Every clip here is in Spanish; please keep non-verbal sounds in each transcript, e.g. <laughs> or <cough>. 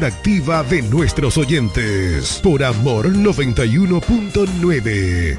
activa de nuestros oyentes por Amor 91.9.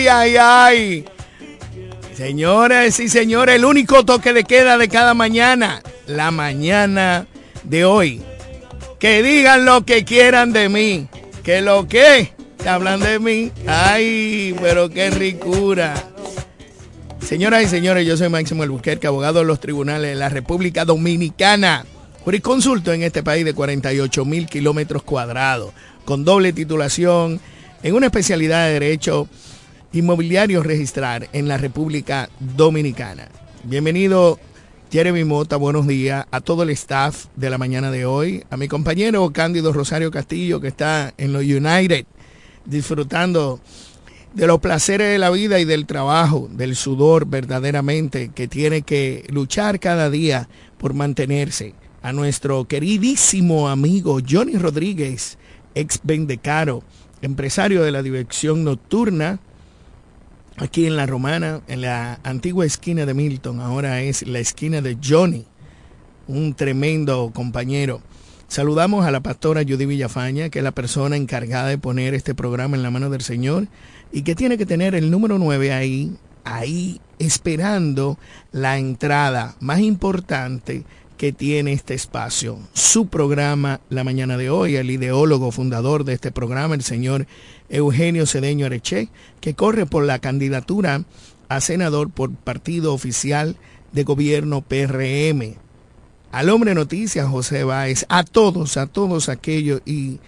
Ay, ay, ay. Señores y señores, el único toque de queda de cada mañana, la mañana de hoy. Que digan lo que quieran de mí. Que lo que hablan de mí. Ay, pero qué ricura. Señoras y señores, yo soy Máximo Albuquerque, abogado de los tribunales de la República Dominicana. Jurisconsulto en este país de 48 mil kilómetros cuadrados, con doble titulación en una especialidad de Derecho Inmobiliario Registrar en la República Dominicana. Bienvenido Jeremy Mota, buenos días a todo el staff de la mañana de hoy, a mi compañero Cándido Rosario Castillo que está en los United disfrutando de los placeres de la vida y del trabajo, del sudor verdaderamente que tiene que luchar cada día por mantenerse. A nuestro queridísimo amigo Johnny Rodríguez, ex Vendecaro, empresario de la dirección nocturna, aquí en la Romana, en la antigua esquina de Milton, ahora es la esquina de Johnny, un tremendo compañero. Saludamos a la pastora Judy Villafaña, que es la persona encargada de poner este programa en la mano del Señor y que tiene que tener el número 9 ahí, ahí esperando la entrada más importante que tiene este espacio. Su programa la mañana de hoy, el ideólogo fundador de este programa, el señor Eugenio Cedeño Areche, que corre por la candidatura a senador por partido oficial de gobierno PRM. Al hombre noticias, José Báez, a todos, a todos aquellos y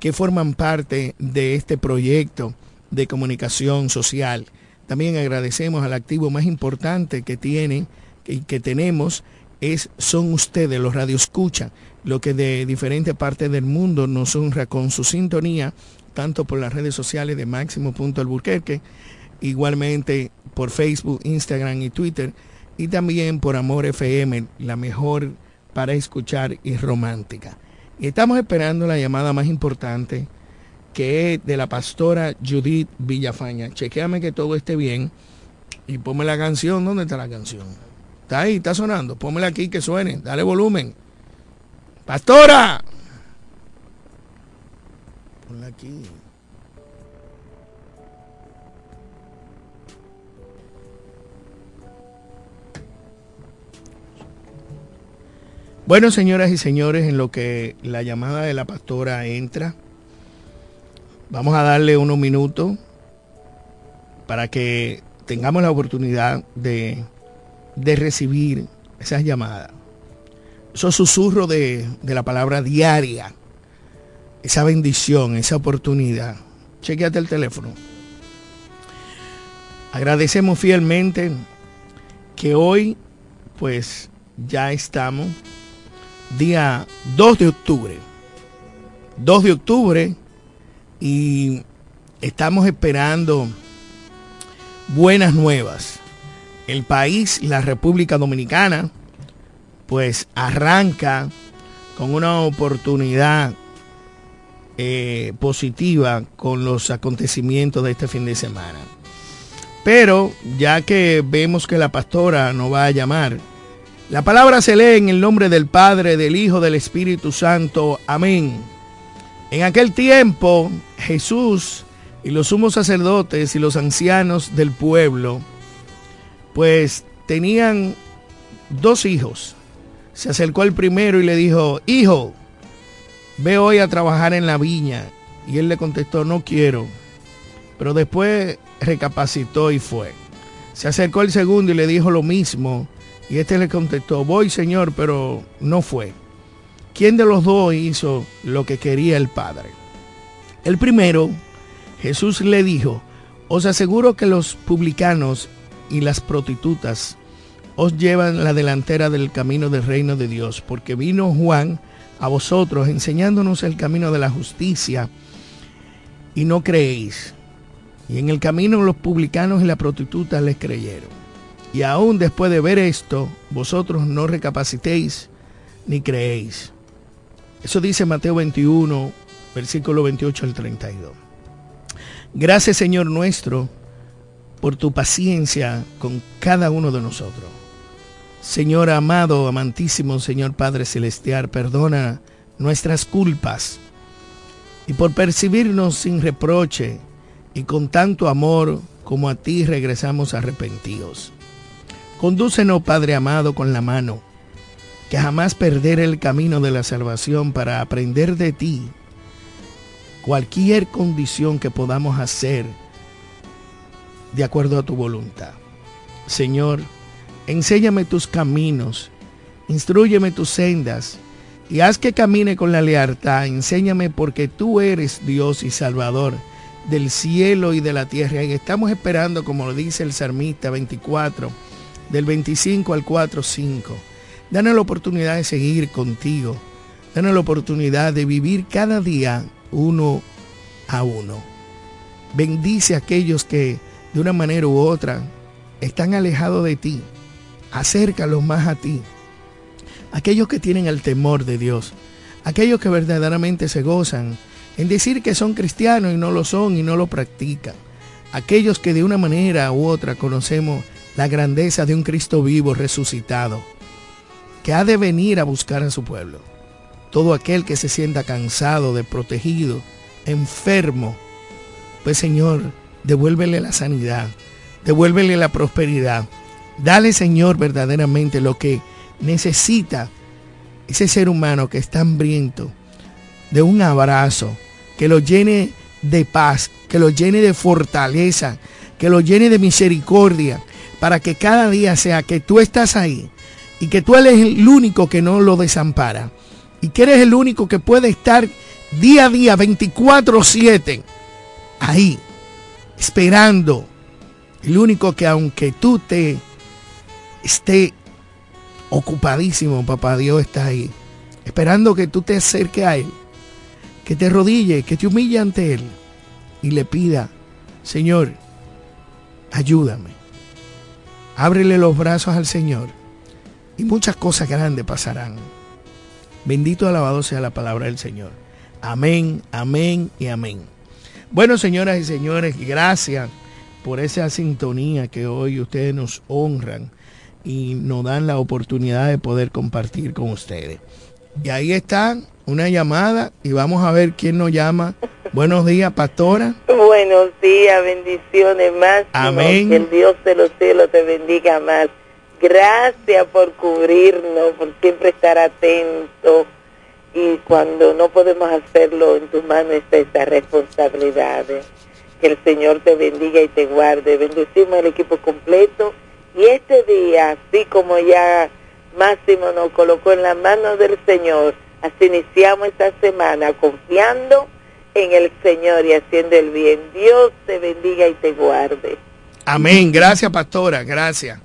que forman parte de este proyecto de comunicación social. También agradecemos al activo más importante que tiene y que tenemos es, son ustedes, los radioescuchas, lo que de diferentes partes del mundo nos honra con su sintonía, tanto por las redes sociales de Máximo Punto Alburquerque, igualmente por Facebook, Instagram y Twitter, y también por Amor FM, la mejor para escuchar y romántica. Y estamos esperando la llamada más importante, que es de la pastora Judith Villafaña. Chequéame que todo esté bien y ponme la canción. ¿Dónde está la canción? Está ahí, está sonando. Pónmela aquí que suene. Dale volumen. Pastora. Bueno, señoras y señores, en lo que la llamada de la pastora entra, vamos a darle unos minutos para que tengamos la oportunidad de de recibir esas llamadas, esos susurros de, de la palabra diaria, esa bendición, esa oportunidad. Chequeate el teléfono. Agradecemos fielmente que hoy, pues, ya estamos, día 2 de octubre. 2 de octubre y estamos esperando buenas nuevas el país, la República Dominicana, pues arranca con una oportunidad eh, positiva con los acontecimientos de este fin de semana. Pero ya que vemos que la pastora no va a llamar, la palabra se lee en el nombre del Padre, del Hijo, del Espíritu Santo. Amén. En aquel tiempo Jesús y los sumos sacerdotes y los ancianos del pueblo, pues tenían dos hijos. Se acercó al primero y le dijo, hijo, ve hoy a trabajar en la viña. Y él le contestó, no quiero. Pero después recapacitó y fue. Se acercó el segundo y le dijo lo mismo. Y este le contestó, voy señor, pero no fue. ¿Quién de los dos hizo lo que quería el Padre? El primero, Jesús le dijo, os aseguro que los publicanos y las prostitutas os llevan la delantera del camino del reino de Dios, porque vino Juan a vosotros enseñándonos el camino de la justicia y no creéis. Y en el camino los publicanos y las prostitutas les creyeron. Y aún después de ver esto, vosotros no recapacitéis ni creéis. Eso dice Mateo 21, versículo 28 al 32. Gracias Señor nuestro por tu paciencia con cada uno de nosotros. Señor amado, amantísimo Señor Padre Celestial, perdona nuestras culpas y por percibirnos sin reproche y con tanto amor como a ti regresamos arrepentidos. Condúcenos, Padre amado, con la mano, que jamás perder el camino de la salvación para aprender de ti cualquier condición que podamos hacer de acuerdo a tu voluntad. Señor, enséñame tus caminos, instruyeme tus sendas y haz que camine con la lealtad. Enséñame porque tú eres Dios y Salvador del cielo y de la tierra. Y estamos esperando, como lo dice el Salmista 24, del 25 al 4, 5. Danos la oportunidad de seguir contigo. Danos la oportunidad de vivir cada día uno a uno. Bendice a aquellos que de una manera u otra están alejados de ti. Acércalos más a ti. Aquellos que tienen el temor de Dios. Aquellos que verdaderamente se gozan en decir que son cristianos y no lo son y no lo practican. Aquellos que de una manera u otra conocemos la grandeza de un Cristo vivo resucitado, que ha de venir a buscar a su pueblo. Todo aquel que se sienta cansado, desprotegido, enfermo, pues Señor, devuélvele la sanidad, devuélvele la prosperidad. Dale, Señor, verdaderamente lo que necesita ese ser humano que está hambriento de un abrazo, que lo llene de paz, que lo llene de fortaleza, que lo llene de misericordia, para que cada día sea que tú estás ahí y que tú eres el único que no lo desampara y que eres el único que puede estar día a día, 24/7, ahí, esperando. El único que aunque tú te esté ocupadísimo, papá Dios está ahí, esperando que tú te acerques a Él, que te rodille, que te humille ante Él y le pida, Señor, ayúdame. Ábrele los brazos al Señor y muchas cosas grandes pasarán. Bendito alabado sea la palabra del Señor. Amén, amén y amén. Bueno, señoras y señores, gracias por esa sintonía que hoy ustedes nos honran y nos dan la oportunidad de poder compartir con ustedes. Y ahí está una llamada y vamos a ver quién nos llama. Buenos días, pastora. Buenos días, bendiciones más. Amén. Que el Dios de los cielos te bendiga más. Gracias por cubrirnos, por siempre estar atento y cuando no podemos hacerlo, en tus manos está esta responsabilidad. Que el Señor te bendiga y te guarde. Bendecimos el equipo completo. Y este día, así como ya Máximo nos colocó en la mano del Señor, así iniciamos esta semana confiando en el Señor y haciendo el bien. Dios te bendiga y te guarde. Amén. Gracias, pastora. Gracias.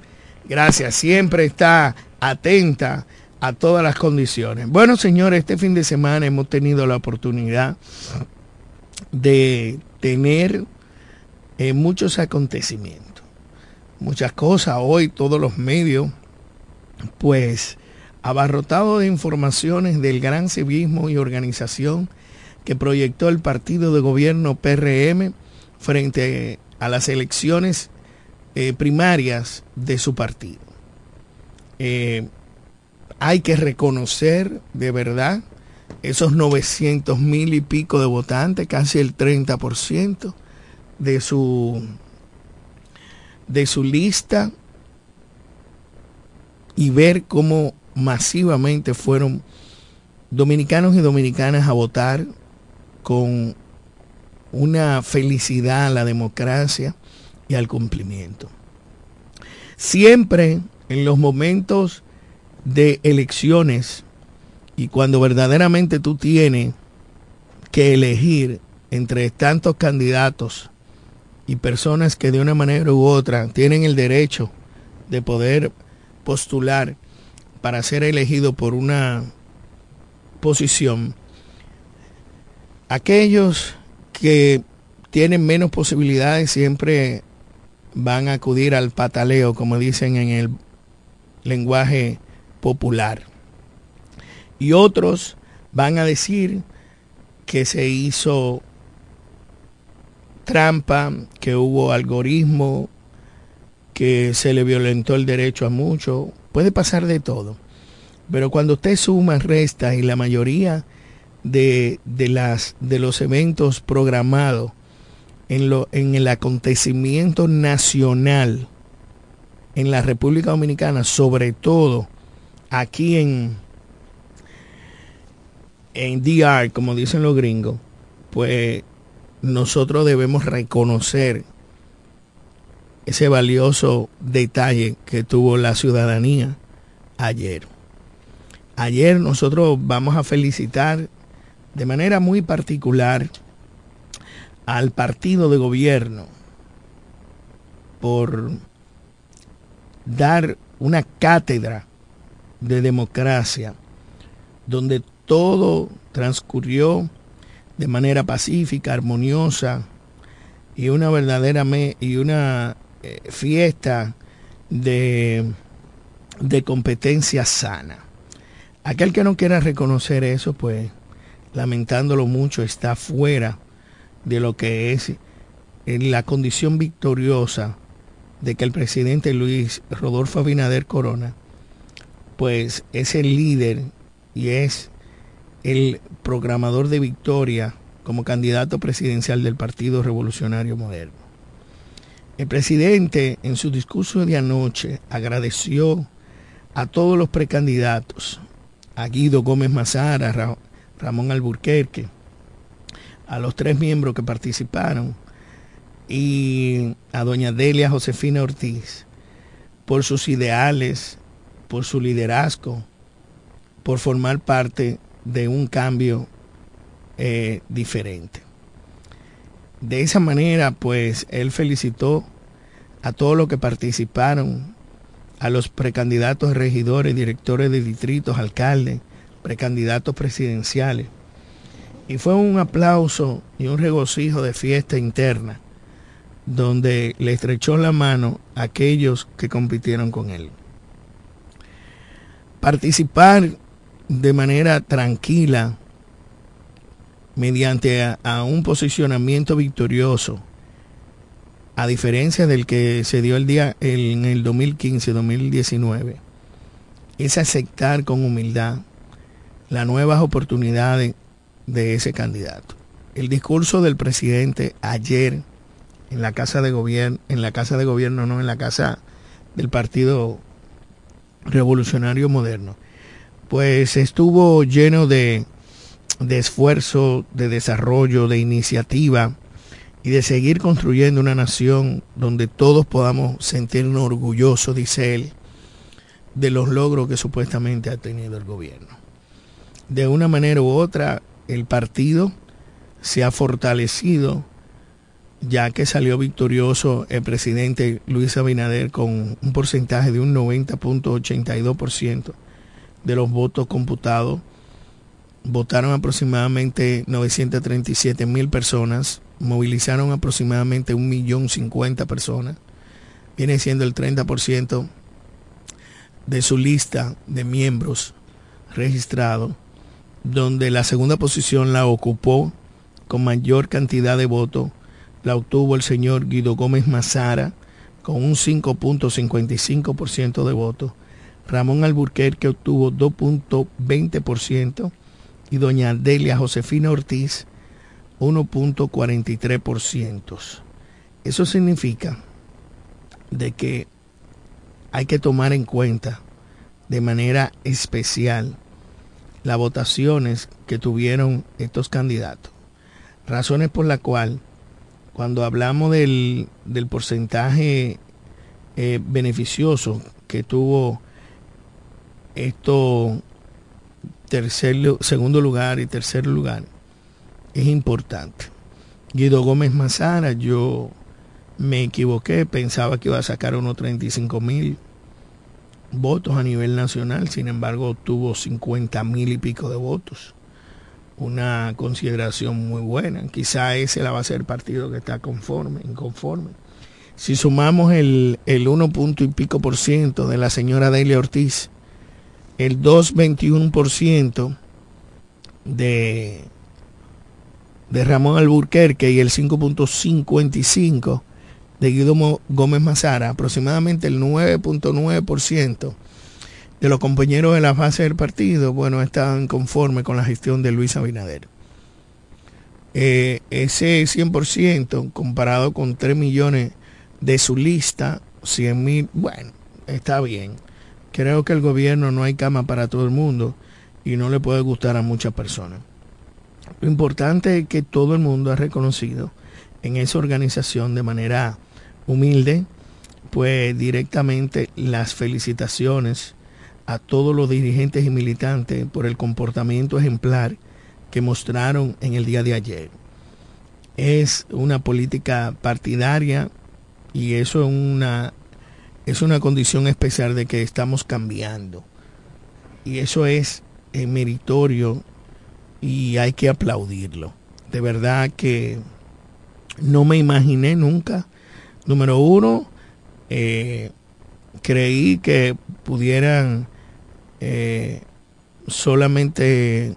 Gracias. Siempre está atenta a todas las condiciones. Bueno, señores, este fin de semana hemos tenido la oportunidad de tener eh, muchos acontecimientos, muchas cosas. Hoy todos los medios, pues, abarrotado de informaciones del gran civismo y organización que proyectó el partido de gobierno PRM frente a las elecciones eh, primarias de su partido. Eh, hay que reconocer de verdad esos 900 mil y pico de votantes, casi el 30% de su, de su lista y ver cómo masivamente fueron dominicanos y dominicanas a votar con una felicidad a la democracia y al cumplimiento. Siempre en los momentos de elecciones y cuando verdaderamente tú tienes que elegir entre tantos candidatos y personas que de una manera u otra tienen el derecho de poder postular para ser elegido por una posición, aquellos que tienen menos posibilidades siempre van a acudir al pataleo, como dicen en el lenguaje popular. Y otros van a decir que se hizo trampa, que hubo algoritmo, que se le violentó el derecho a mucho. Puede pasar de todo. Pero cuando usted suma, resta y la mayoría de, de, las, de los eventos programados en, lo, en el acontecimiento nacional en la República Dominicana, sobre todo aquí en, en DR, como dicen los gringos, pues nosotros debemos reconocer ese valioso detalle que tuvo la ciudadanía ayer. Ayer nosotros vamos a felicitar de manera muy particular al partido de gobierno por dar una cátedra de democracia donde todo transcurrió de manera pacífica, armoniosa y una verdadera y una eh, fiesta de, de competencia sana. Aquel que no quiera reconocer eso, pues lamentándolo mucho, está fuera de lo que es la condición victoriosa de que el presidente Luis Rodolfo Abinader Corona, pues es el líder y es el programador de victoria como candidato presidencial del Partido Revolucionario Moderno. El presidente en su discurso de anoche agradeció a todos los precandidatos, a Guido Gómez Mazara, a Ramón Alburquerque, a los tres miembros que participaron y a doña Delia Josefina Ortiz por sus ideales, por su liderazgo, por formar parte de un cambio eh, diferente. De esa manera, pues, él felicitó a todos los que participaron, a los precandidatos regidores, directores de distritos, alcaldes, precandidatos presidenciales. Y fue un aplauso y un regocijo de fiesta interna, donde le estrechó la mano a aquellos que compitieron con él. Participar de manera tranquila mediante a, un posicionamiento victorioso, a diferencia del que se dio el día en el 2015-2019, es aceptar con humildad las nuevas oportunidades de ese candidato. El discurso del presidente ayer en la casa de gobierno, en la casa de gobierno, no en la casa del Partido Revolucionario Moderno, pues estuvo lleno de, de esfuerzo, de desarrollo, de iniciativa y de seguir construyendo una nación donde todos podamos sentirnos orgullosos, dice él, de los logros que supuestamente ha tenido el gobierno. De una manera u otra, el partido se ha fortalecido, ya que salió victorioso el presidente Luis Abinader con un porcentaje de un 90.82% de los votos computados. Votaron aproximadamente 937 mil personas, movilizaron aproximadamente un millón cincuenta personas, viene siendo el 30% de su lista de miembros registrados, donde la segunda posición la ocupó con mayor cantidad de votos, la obtuvo el señor Guido Gómez Mazara con un 5.55% de votos, Ramón Alburquerque obtuvo 2.20% y doña Delia Josefina Ortiz 1.43%. Eso significa de que hay que tomar en cuenta de manera especial las votaciones que tuvieron estos candidatos. Razones por la cual cuando hablamos del, del porcentaje eh, beneficioso que tuvo esto segundo lugar y tercer lugar, es importante. Guido Gómez Mazara, yo me equivoqué, pensaba que iba a sacar unos 35 mil votos a nivel nacional, sin embargo obtuvo 50 mil y pico de votos. Una consideración muy buena. Quizá ese la va a ser el partido que está conforme, inconforme. Si sumamos el, el 1 punto y pico por ciento de la señora Delia Ortiz, el 2,21% de, de Ramón Alburquerque y el 5.55% de Guido Gómez Mazara, aproximadamente el 9.9% de los compañeros de la base del partido, bueno, estaban conformes con la gestión de Luis Abinader. Eh, ese 100% comparado con 3 millones de su lista, 100 mil, bueno, está bien. Creo que el gobierno no hay cama para todo el mundo y no le puede gustar a muchas personas. Lo importante es que todo el mundo ha reconocido en esa organización de manera humilde, pues directamente las felicitaciones a todos los dirigentes y militantes por el comportamiento ejemplar que mostraron en el día de ayer. Es una política partidaria y eso es una, es una condición especial de que estamos cambiando. Y eso es eh, meritorio y hay que aplaudirlo. De verdad que no me imaginé nunca Número uno, eh, creí que pudieran eh, solamente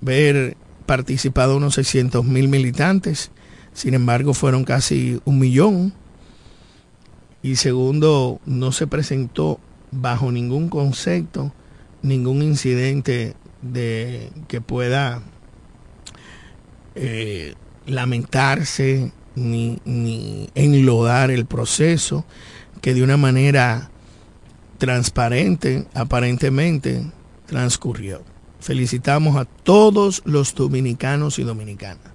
ver participado unos 600 mil militantes, sin embargo fueron casi un millón. Y segundo, no se presentó bajo ningún concepto ningún incidente de que pueda eh, lamentarse ni, ni enlodar el proceso, que de una manera transparente, aparentemente, transcurrió. Felicitamos a todos los dominicanos y dominicanas.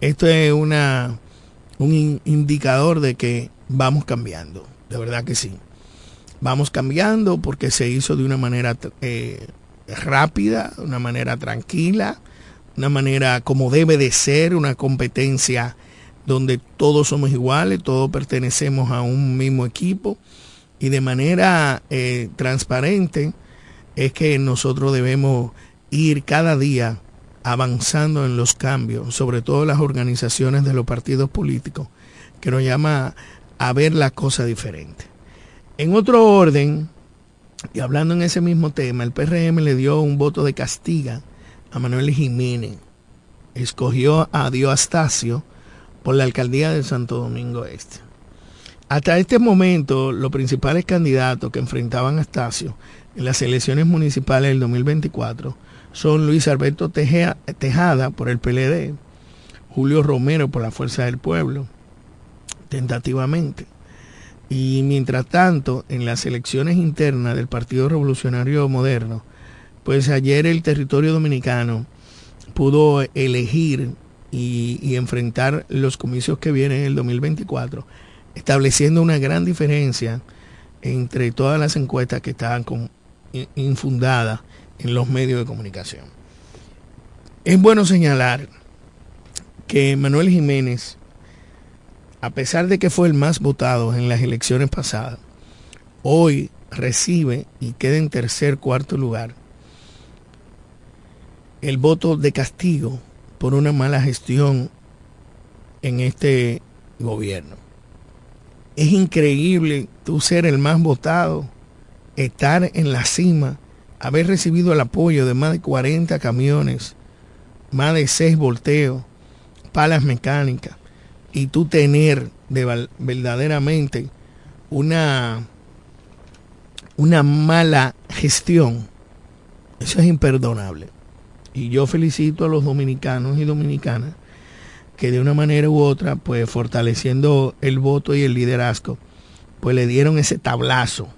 Esto es una, un indicador de que vamos cambiando, de verdad que sí. Vamos cambiando porque se hizo de una manera eh, rápida, de una manera tranquila, una manera como debe de ser, una competencia donde todos somos iguales, todos pertenecemos a un mismo equipo y de manera eh, transparente es que nosotros debemos ir cada día avanzando en los cambios, sobre todo las organizaciones de los partidos políticos, que nos llama a ver la cosa diferente. En otro orden, y hablando en ese mismo tema, el PRM le dio un voto de castiga a Manuel Jiménez. Escogió a Dio Astacio por la alcaldía de Santo Domingo Este. Hasta este momento, los principales candidatos que enfrentaban a Estacio en las elecciones municipales del 2024 son Luis Alberto Tejada por el PLD, Julio Romero por la Fuerza del Pueblo, tentativamente. Y mientras tanto, en las elecciones internas del Partido Revolucionario Moderno, pues ayer el territorio dominicano pudo elegir y, enfrentar los comicios que vienen en el 2024, estableciendo una gran diferencia entre todas las encuestas que estaban con, infundadas en los medios de comunicación. Es bueno señalar que Manuel Jiménez, a pesar de que fue el más votado en las elecciones pasadas, hoy recibe y queda en tercer, cuarto lugar el voto de castigo por una mala gestión en este gobierno. Es increíble tú ser el más votado, estar en la cima, haber recibido el apoyo de más de 40 camiones, más de 6 volteos, palas mecánicas, y tú tener de, verdaderamente una, una mala gestión. Eso es imperdonable. Y yo felicito a los dominicanos y dominicanas que de una manera u otra, pues fortaleciendo el voto y el liderazgo, pues le dieron ese tablazo.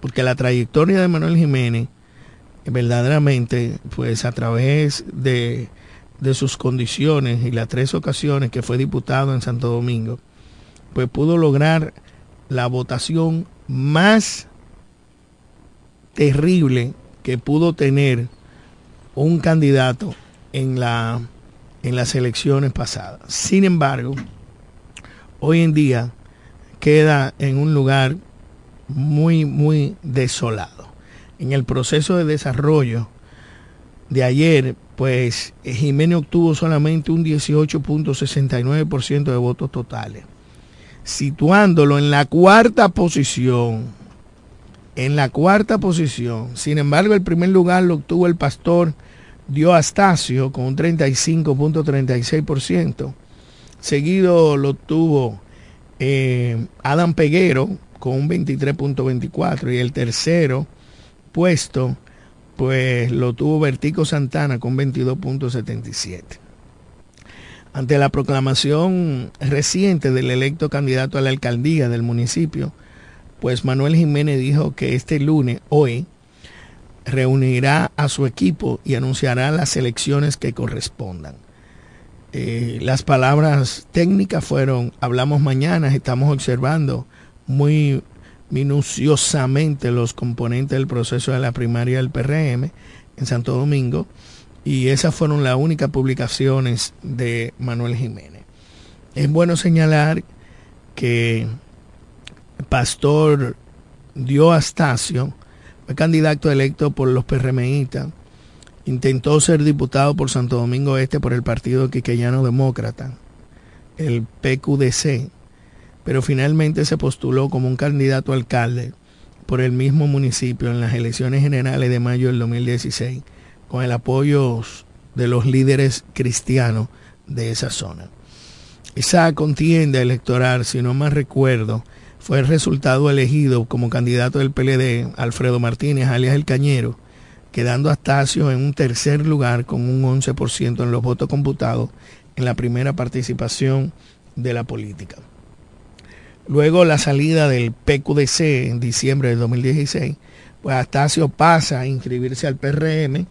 Porque la trayectoria de Manuel Jiménez, verdaderamente, pues a través de, de sus condiciones y las tres ocasiones que fue diputado en Santo Domingo, pues pudo lograr la votación más terrible que pudo tener un candidato en, la, en las elecciones pasadas. Sin embargo, hoy en día queda en un lugar muy, muy desolado. En el proceso de desarrollo de ayer, pues Jiménez obtuvo solamente un 18.69% de votos totales, situándolo en la cuarta posición. En la cuarta posición. Sin embargo, el primer lugar lo obtuvo el pastor dio Astacio con un 35.36%. Seguido lo tuvo eh, Adam Peguero con un 23.24% y el tercero puesto pues lo tuvo Vertico Santana con 22.77. Ante la proclamación reciente del electo candidato a la alcaldía del municipio, pues Manuel Jiménez dijo que este lunes, hoy, reunirá a su equipo y anunciará las elecciones que correspondan. Eh, las palabras técnicas fueron, hablamos mañana, estamos observando muy minuciosamente los componentes del proceso de la primaria del PRM en Santo Domingo y esas fueron las únicas publicaciones de Manuel Jiménez. Es bueno señalar que Pastor Dio Astacio fue candidato electo por los PRMistas, intentó ser diputado por Santo Domingo Este por el Partido Quiqueyano Demócrata, el PQDC, pero finalmente se postuló como un candidato alcalde por el mismo municipio en las elecciones generales de mayo del 2016, con el apoyo de los líderes cristianos de esa zona. Esa contienda electoral, si no más recuerdo, fue el resultado elegido como candidato del PLD Alfredo Martínez, alias El Cañero, quedando Astacio en un tercer lugar con un 11% en los votos computados en la primera participación de la política. Luego la salida del PQDC en diciembre de 2016, pues Astacio pasa a inscribirse al PRM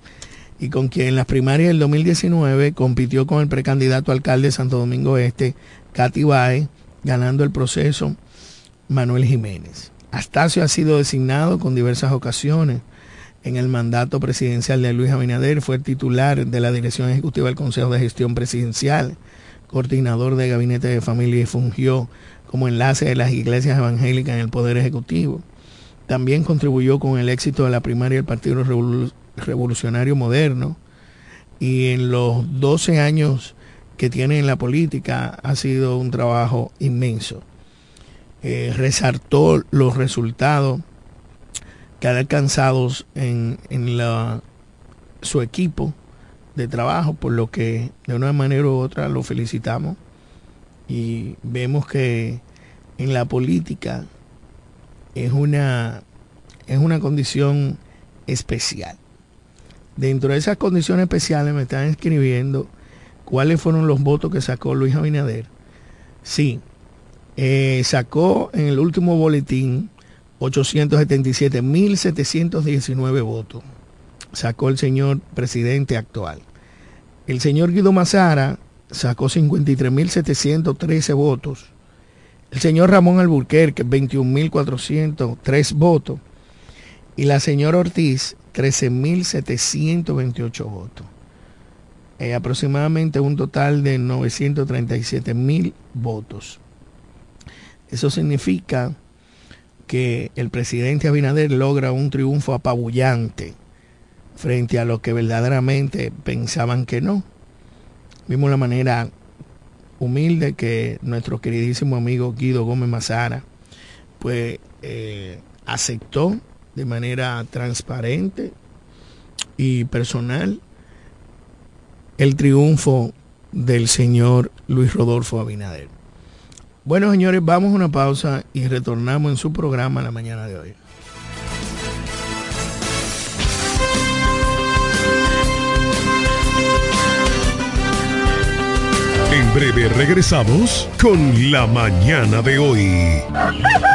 y con quien en las primarias del 2019 compitió con el precandidato alcalde de Santo Domingo Este, Katy Bae, ganando el proceso Manuel Jiménez. Astacio ha sido designado con diversas ocasiones en el mandato presidencial de Luis Abinader, fue titular de la Dirección Ejecutiva del Consejo de Gestión Presidencial, coordinador de Gabinete de Familia y fungió como enlace de las iglesias evangélicas en el Poder Ejecutivo. También contribuyó con el éxito de la primaria del Partido Revolucionario Moderno y en los 12 años que tiene en la política ha sido un trabajo inmenso. Eh, resaltó los resultados que ha alcanzado en, su equipo de trabajo, por lo que de una manera u otra lo felicitamos y vemos que en la política es una, es una condición especial. Dentro de esas condiciones especiales me están escribiendo cuáles fueron los votos que sacó Luis Abinader. Sí, eh, sacó en el último boletín 877.719 votos. Sacó el señor presidente actual. El señor Guido Mazara sacó 53.713 votos. El señor Ramón Alburquerque, 21.403 votos. Y la señora Ortiz, 13.728 votos. Eh, aproximadamente un total de 937.000 votos. Eso significa que el presidente Abinader logra un triunfo apabullante frente a lo que verdaderamente pensaban que no. Vimos la manera humilde que nuestro queridísimo amigo Guido Gómez Mazara, pues eh, aceptó de manera transparente y personal el triunfo del señor Luis Rodolfo Abinader. Bueno, señores, vamos a una pausa y retornamos en su programa la mañana de hoy. Breve regresamos con la mañana de hoy.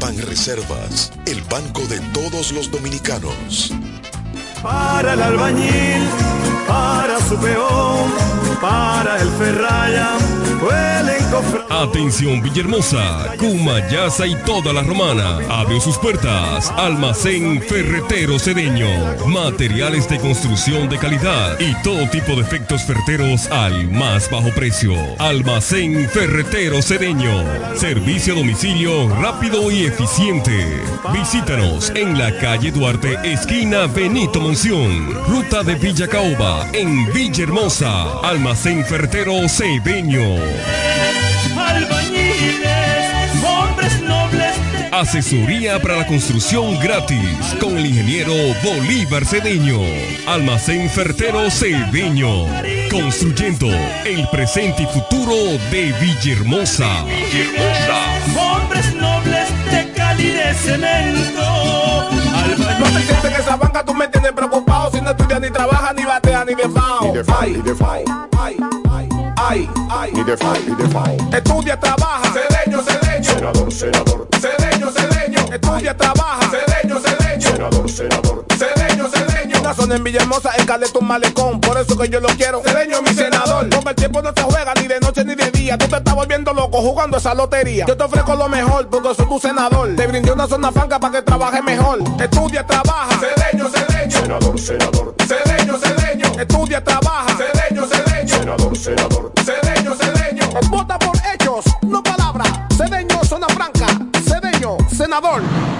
Banreservas, el banco de todos los dominicanos. Para el albañil, para su peón, para el ferraya, Atención Villahermosa, Cumayasa y toda la romana. Abrió sus puertas. Almacén Ferretero Cedeño. Materiales de construcción de calidad y todo tipo de efectos ferreteros al más bajo precio. Almacén Ferretero Cedeño. Servicio a domicilio rápido y eficiente. Visítanos en la calle Duarte, esquina Benito Monción. Ruta de Villa Caoba, en Villahermosa. Almacén Ferretero Cedeño. Albañiles, hombres nobles. Asesoría para la construcción gratis con el ingeniero Bolívar Cedeño. Almacén Fertero Cedeño. Construyendo el presente y futuro de Villahermosa. Hombres nobles de Cali de cemento. No te sientes en esa banca, tú me tienes preocupado. Si no estudias ni trabajas, ni bateas, ni de fao. Ni de ay, ay. Ni de fao, ni de fao. Estudia, trabaja. Cedeño, cedeño. Senador, senador. Estudia, trabaja. Cedeño, cedeño. Senador, senador. Cedeño, cedeño. Una zona en Villahermosa, en Caleta un malecón. Por eso que yo lo quiero. Cedeño, mi senador. Porque el tiempo no se juega ni de noche ni de día. Tú te estás volviendo loco jugando esa lotería. Yo te ofrezco lo mejor porque soy tu senador. Te brindé una zona franca para que trabajes mejor. Estudia, trabaja. Cedeño, cedeño. Senador, senador. Cedeño, cedeño. Estudia, trabaja. Cedeño, cedeño. Senador, senador. Cedeño, cedeño. Vota por hechos, no palabras. Cedeño, senador.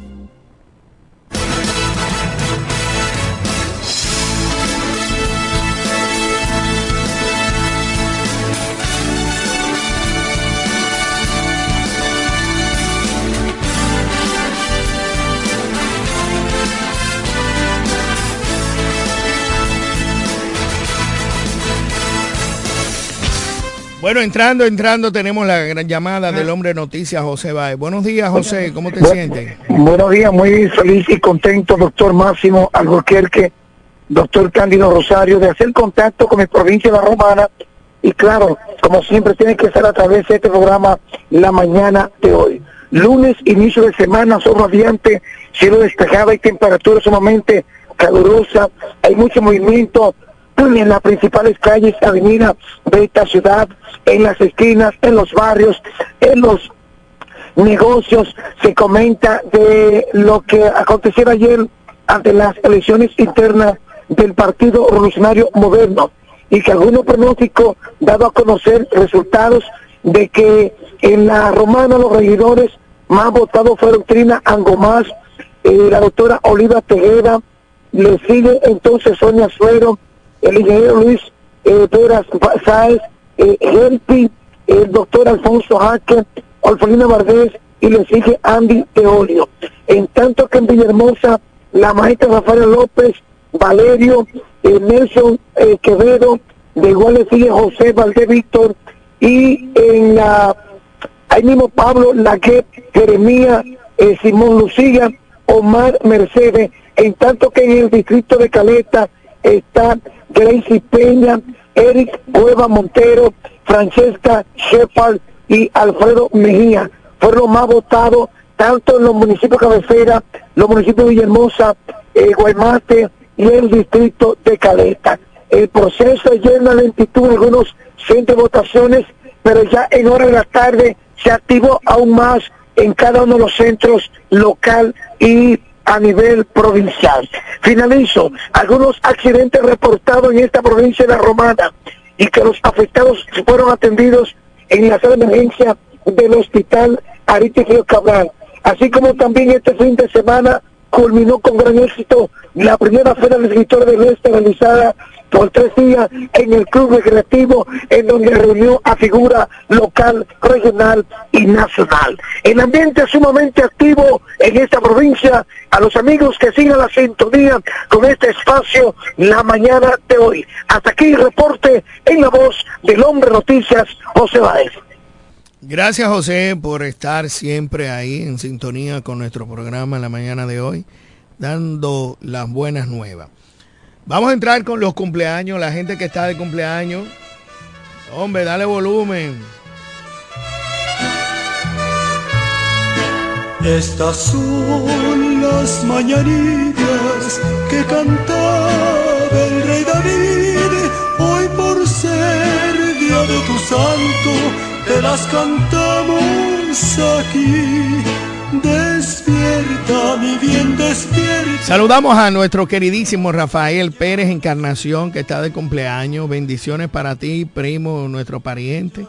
Bueno, entrando, entrando, tenemos la gran llamada del hombre de noticias, José Báez. Buenos días, José, ¿cómo te Bu- sientes? Buenos días, muy feliz y contento, doctor Máximo Alburquerque, doctor Cándido Rosario, de hacer contacto con mi provincia de la Romana. Y claro, como siempre, tiene que ser a través de este programa la mañana de hoy. Lunes, inicio de semana, sol radiante, cielo despejado y temperatura sumamente calurosa, hay mucho movimiento en las principales calles, avenidas de esta ciudad, en las esquinas, en los barrios, en los negocios, se comenta de lo que aconteció ayer ante las elecciones internas del Partido Revolucionario Moderno y que algunos pronósticos dado a conocer resultados de que en la romana los regidores más votados fueron Trina Angomás, eh, la doctora Oliva Tejeda, le sigue entonces Sonia Suero, el ingeniero Luis eh, Peras Sáez, eh, Helpi, el doctor Alfonso Jaque, Alfonina Vardés y le sigue Andy Teolio. En tanto que en Villahermosa, la maestra Rafael López, Valerio, eh, Nelson eh, Quevedo, de igual le sigue José Valdés Víctor y en la ahí mismo Pablo Laguet, Jeremía, eh, Simón Lucía, Omar Mercedes, en tanto que en el distrito de Caleta está Gracie Peña, Eric Cueva Montero, Francesca Shepard y Alfredo Mejía. Fueron los más votados tanto en los municipios cabecera, los municipios de Villahermosa, eh, Guaymate y el distrito de Caleta. El proceso es lleno de lentitud en algunos centros de votaciones, pero ya en hora de la tarde se activó aún más en cada uno de los centros local y a nivel provincial. Finalizo, algunos accidentes reportados en esta provincia de la Romana y que los afectados fueron atendidos en la sala de emergencia del hospital Aristides Cabral, así como también este fin de semana culminó con gran éxito la primera feria de escritores del Este realizada por tres días en el Club Recreativo, en donde reunió a figura local, regional y nacional. El ambiente sumamente activo en esta provincia. A los amigos que sigan la sintonía con este espacio la mañana de hoy. Hasta aquí el reporte en la voz del hombre noticias, José Baez. Gracias José por estar siempre ahí en sintonía con nuestro programa en la mañana de hoy, dando las buenas nuevas. Vamos a entrar con los cumpleaños, la gente que está de cumpleaños. Hombre, dale volumen. Estas son las mañanitas que cantaba el rey David. Hoy por ser día de tu santo, te las cantamos aquí. Despierta. Saludamos a nuestro queridísimo Rafael Pérez Encarnación, que está de cumpleaños. Bendiciones para ti, primo, nuestro pariente.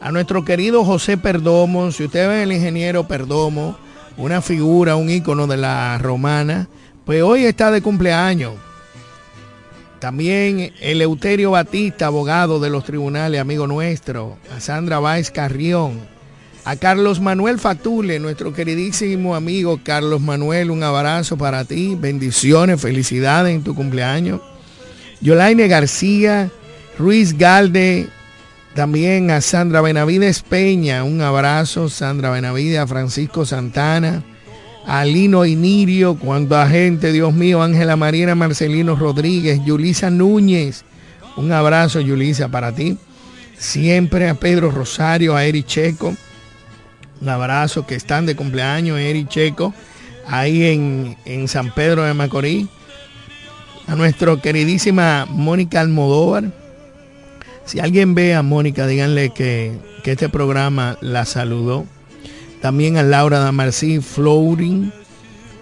A nuestro querido José Perdomo, si usted ve el ingeniero Perdomo, una figura, un ícono de la romana, pues hoy está de cumpleaños. También Eleuterio Batista, abogado de los tribunales, amigo nuestro. A Sandra Báez Carrión. A Carlos Manuel Fatule, nuestro queridísimo amigo Carlos Manuel, un abrazo para ti. Bendiciones, felicidades en tu cumpleaños. Yolaine García, Ruiz Galde, también a Sandra Benavides Peña, un abrazo, Sandra Benavides, a Francisco Santana, a Lino Inirio, cuánta gente, Dios mío, Ángela Marina Marcelino Rodríguez, Yulisa Núñez, un abrazo, Yulisa, para ti. Siempre a Pedro Rosario, a Eri Checo, un abrazo, que están de cumpleaños, Eri Checo, ahí en, en San Pedro de Macorís. A nuestra queridísima Mónica Almodóvar, si alguien ve a Mónica, díganle que, que, este programa la saludó. También a Laura Damarcí Flooring,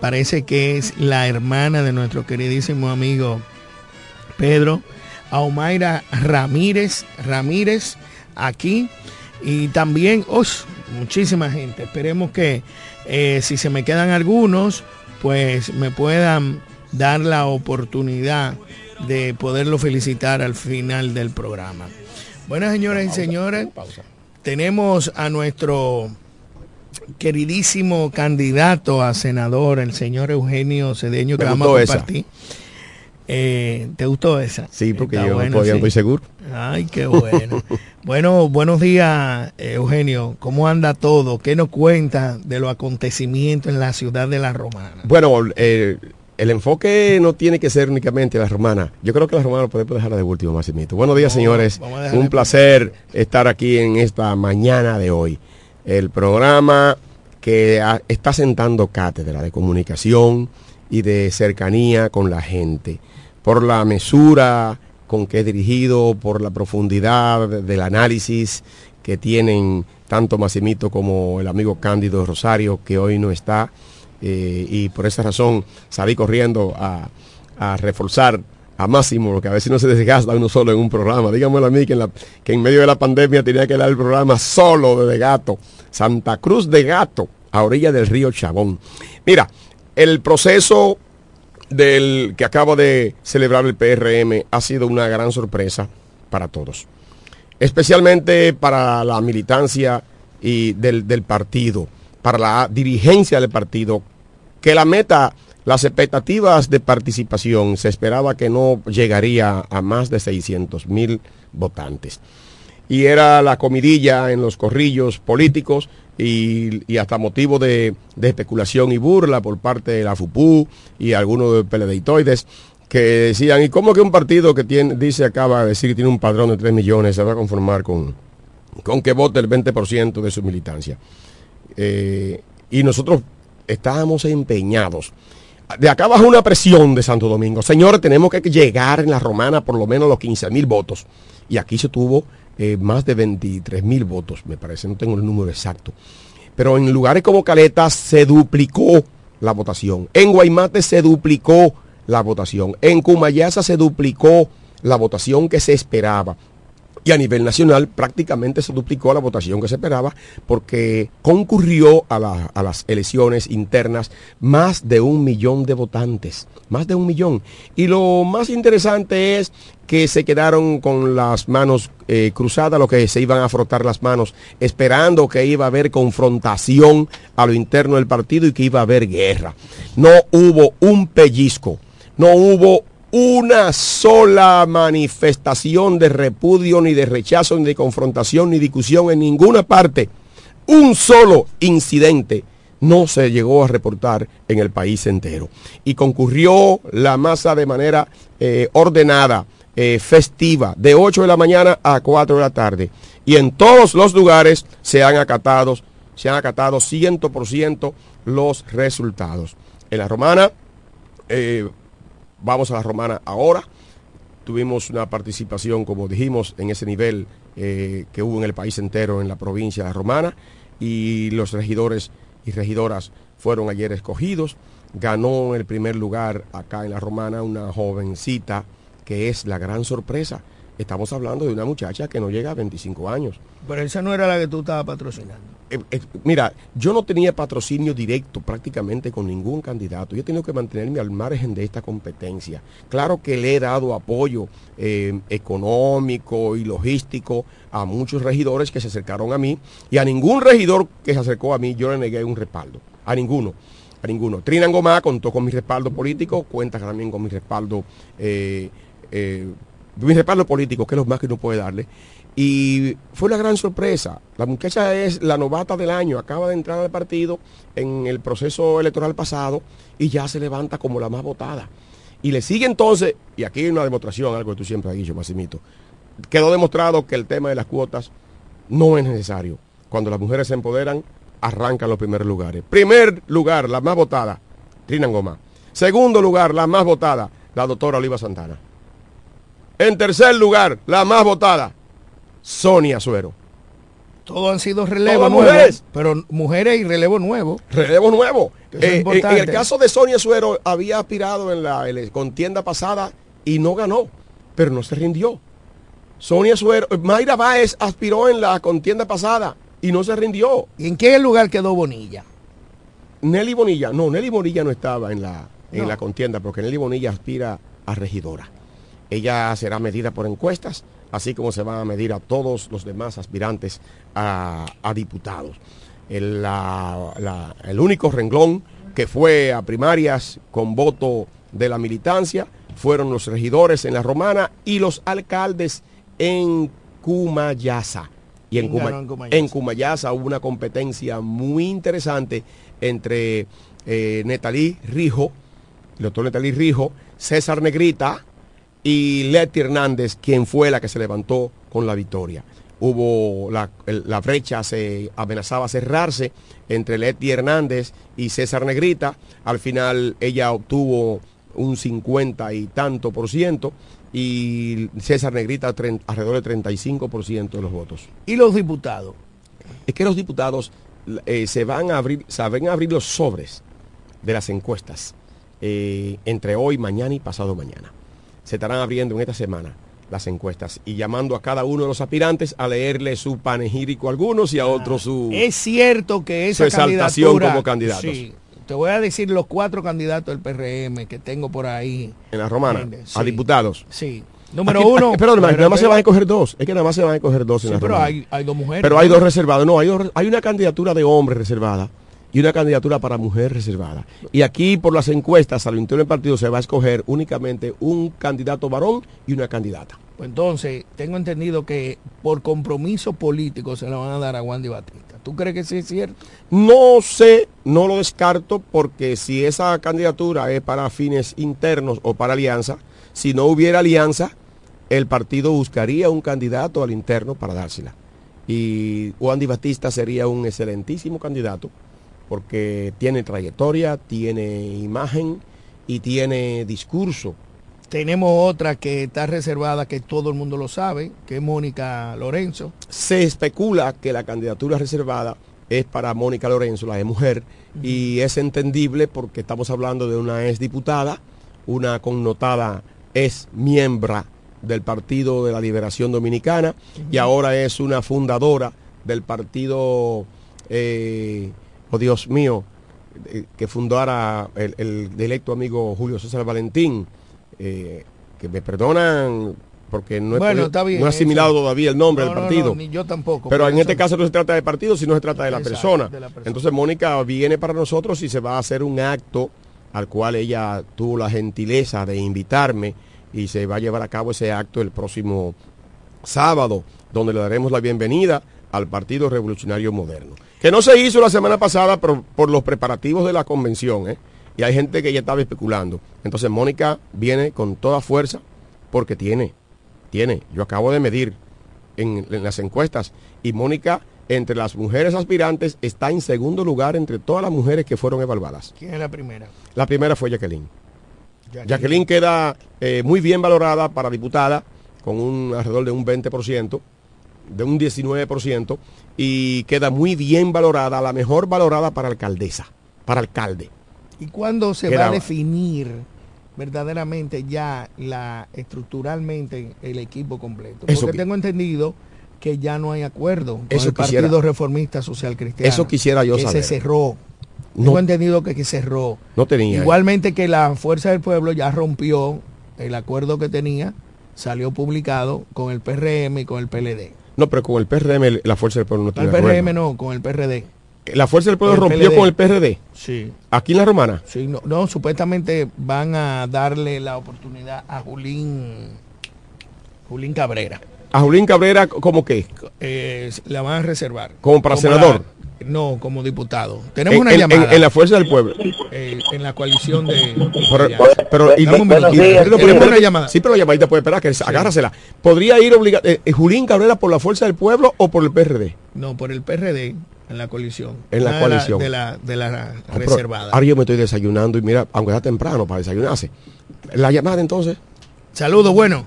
parece que es la hermana de nuestro queridísimo amigo Pedro. A Omaira Ramírez, Ramírez, aquí. Y también, oh, muchísima gente. Esperemos que eh, si se me quedan algunos, pues me puedan dar la oportunidad de poderlo felicitar al final del programa. Bueno, señoras y señores, tenemos a nuestro queridísimo candidato a senador, el señor Eugenio Cedeño, que vamos a compartir. Eh, ¿Te gustó esa? Sí, porque Está yo bueno, todavía sí. estoy seguro. Ay, qué bueno. <laughs> bueno, buenos días, Eugenio. ¿Cómo anda todo? ¿Qué nos cuenta de los acontecimientos en la ciudad de La Romana? Bueno, eh, el enfoque no tiene que ser únicamente la romana. Yo creo que la romana lo podemos dejar de último, Maximito. Buenos días, No, señores. Un placer estar aquí en esta mañana de hoy. El programa que está sentando cátedra de comunicación y de cercanía con la gente, por la mesura con que es dirigido, por la profundidad del análisis que tienen tanto Massimito como el amigo Cándido Rosario, que hoy no está, eh, y por esa razón salí corriendo a, a reforzar a Máximo, porque a veces no se desgasta uno solo en un programa. Dígamelo a mí que en, medio de la pandemia tenía que dar el programa solo de Gato. Santa Cruz de Gato, a orilla del río Chabón. Mira, el proceso del que acaba de celebrar el PRM ha sido una gran sorpresa para todos. Especialmente para la militancia y del, del partido, para la dirigencia del partido, que la meta las expectativas de participación se esperaba que no llegaría a más de 600 mil votantes. Y era la comidilla en los corrillos políticos y, hasta motivo de, especulación y burla por parte de la FUPU y algunos de peledeitoides que decían, ¿y cómo que un partido que dice, acaba de decir que tiene un padrón de 3 millones se va a conformar con, con que vote el 20% de su militancia? Eh, y nosotros estábamos empeñados de acá bajo una presión de Santo Domingo. Señores, tenemos que llegar en la romana por lo menos los 15 mil votos. Y aquí se tuvo eh, más de 23 mil votos, me parece, no tengo el número exacto. Pero en lugares como Caleta se duplicó la votación. En Guaymate se duplicó la votación. En Cumayasa se duplicó la votación que se esperaba. Y a nivel nacional prácticamente se duplicó la votación que se esperaba porque concurrió a, la, a, las elecciones internas más de un millón de votantes, más de un millón. Y lo más interesante es que se quedaron con las manos eh, cruzadas, lo que se iban a frotar las manos, esperando que iba a haber confrontación a lo interno del partido y que iba a haber guerra. No hubo un pellizco, no hubo una sola manifestación de repudio, ni de rechazo, ni de confrontación, ni discusión en ninguna parte. Un solo incidente no se llegó a reportar en el país entero. Y concurrió la masa de manera eh, ordenada, eh, festiva, de 8 de la mañana a 4 de la tarde. Y en todos los lugares se han acatado, se han acatado 100% los resultados. En la romana, eh, Vamos a la romana ahora. Tuvimos una participación, como dijimos, en ese nivel eh, que hubo en el país entero, en la provincia de la romana. Y los regidores y regidoras fueron ayer escogidos. Ganó el primer lugar acá en la romana una jovencita que es la gran sorpresa. Estamos hablando de una muchacha que no llega a 25 años. Pero esa no era la que tú estabas patrocinando. Eh, eh, mira, yo no tenía patrocinio directo prácticamente con ningún candidato. Yo he tenido que mantenerme al margen de esta competencia. Claro que le he dado apoyo eh, económico y logístico a muchos regidores que se acercaron a mí y a ningún regidor que se acercó a mí yo le negué un respaldo. A ninguno. A ninguno. Trina Gomá contó con mi respaldo político, cuenta también con mi respaldo, eh, eh, mi respaldo político, que es lo más que uno puede darle. Y fue una gran sorpresa. La muchacha es la novata del año, acaba de entrar al partido en el proceso electoral pasado y ya se levanta como la más votada. Y le sigue entonces, y aquí hay una demostración, algo que tú siempre has dicho, Massimito, quedó demostrado que el tema de las cuotas no es necesario. Cuando las mujeres se empoderan, arrancan los primeros lugares. Primer lugar, la más votada, Trina Goma. Segundo lugar, la más votada, la doctora Oliva Santana. En tercer lugar, la más votada, Sonia Suero. Todos han sido relevos mujeres. pero mujeres y relevo nuevo. Relevo nuevo. Eh, en, en, el caso de Sonia Suero había aspirado en la, en la, contienda pasada y no ganó, pero no se rindió. Sonia Suero, Mayra Báez aspiró en la contienda pasada y no se rindió. ¿Y en qué lugar quedó Bonilla? Nelly Bonilla, no, Nelly Bonilla no estaba en la, en no. la contienda porque Nelly Bonilla aspira a regidora. Ella será medida por encuestas así como se van a medir a todos los demás aspirantes a, a diputados. El, la, la, el, único renglón que fue a primarias con voto de la militancia fueron los regidores en la romana y los alcaldes en Cumayasa. Y en, Cumayasa? en Cumayasa hubo una competencia muy interesante entre eh, Netalí Rijo, el doctor Netalí Rijo, César Negrita, y Leti Hernández, quien fue la que se levantó con la victoria. hubo la, la brecha, se amenazaba cerrarse entre Leti Hernández y César Negrita. Al final ella obtuvo un 50 y tanto por ciento y César Negrita alrededor del 35 por ciento de los votos. ¿Y los diputados? Es que los diputados eh, se van a abrir, a abrir los sobres de las encuestas eh, entre hoy, mañana y pasado mañana. Se estarán abriendo en esta semana las encuestas y llamando a cada uno de los aspirantes a leerle su panegírico a algunos y a otros su... Es cierto que esa Su exaltación como candidatos. Sí, te voy a decir los cuatro candidatos del PRM que tengo por ahí. en la romana, Sí. a diputados. Sí. Número Aquí- uno. <laughs> perdón, pero- nada más se pero- van a escoger dos. Es que nada más se van a escoger dos en Sí, la pero romana. hay, hay dos mujeres. Pero hay dos reservados. No, hay, dos- hay una candidatura de hombre reservada y una candidatura para mujer reservada. Y aquí por las encuestas al interior del partido se va a escoger únicamente un candidato varón y una candidata. Pues entonces, tengo entendido que por compromiso político se la van a dar a Wandy Batista. ¿Tú crees que sí es cierto? No sé, no lo descarto porque si esa candidatura es para fines internos o para alianza, si no hubiera alianza, el partido buscaría un candidato al interno para dársela. Y Wandy Batista sería un excelentísimo candidato porque tiene trayectoria, tiene imagen y tiene discurso. Tenemos otra que está reservada, que todo el mundo lo sabe, que es Mónica Lorenzo. Se especula que la candidatura reservada es para Mónica Lorenzo, la de mujer, y es entendible porque estamos hablando de una ex diputada, una connotada ex miembro del Partido de la Liberación Dominicana y ahora es una fundadora del partido, eh, oh Dios mío, eh, que fundara el, el amigo Julio César Valentín, eh, que me perdonan porque no he, Bueno, podido- está bien, no he asimilado eso. todavía el nombre No, del no, no, partido. ni yo tampoco. Pero en este caso no se trata de partido, sino se trata de la, Exacto, persona. de la persona. Entonces Mónica viene para nosotros y se va a hacer un acto al cual ella tuvo la gentileza de invitarme y se va a llevar a cabo ese acto el próximo sábado, donde le daremos la bienvenida al Partido Revolucionario Moderno. Que no se hizo la semana pasada por los preparativos de la convención, ¿eh? Y hay gente que ya estaba especulando. Entonces Mónica viene con toda fuerza porque tiene, tiene. Yo acabo de medir en, en las encuestas y Mónica entre las mujeres aspirantes está en segundo lugar entre todas las mujeres que fueron evaluadas. ¿Quién es la primera? La primera fue Jacqueline. Jacqueline queda eh, muy bien valorada para diputada, con un alrededor de un 20%, de un 19%, y queda muy bien valorada, la mejor valorada para alcaldesa, para alcalde. ¿Y cuándo se Queda- va a definir verdaderamente ya la estructuralmente el equipo completo? Porque tengo entendido que ya no hay acuerdo con Eso el quisiera- Partido Reformista Social Cristiano. Eso quisiera yo que saber. se cerró. No. Tengo entendido que, que cerró. No tenía. Igualmente que la Fuerza del Pueblo ya rompió el acuerdo que tenía, salió publicado con el PRM y con el PLD. No, pero con el PRM la Fuerza del Pueblo no tiene el PRM no, con el PRD. La Fuerza del Pueblo rompió PLD. con el PRD. Sí. Aquí en la Romana. Sí, no, no, supuestamente van a darle la oportunidad a Julín, Julín Cabrera. A Julín Cabrera, ¿cómo qué? Eh, la van a reservar. ¿Como para senador? No, como diputado. Tenemos En- una en- llamada. en- en la Fuerza del Pueblo. eh, en la coalición de... Pero, pero- y- Dame un y- pero- una llamada. Sí, pero la llamadita puede esperar, que agárrasela. ¿Podría ir obligado Julín Cabrera por la Fuerza del Pueblo o por el PRD? No, por el PRD, en la coalición. En la de coalición. De la, de la Ah, reservada. Ahora yo me estoy desayunando y mira, aunque está temprano para desayunarse. La llamada entonces. Saludos, bueno.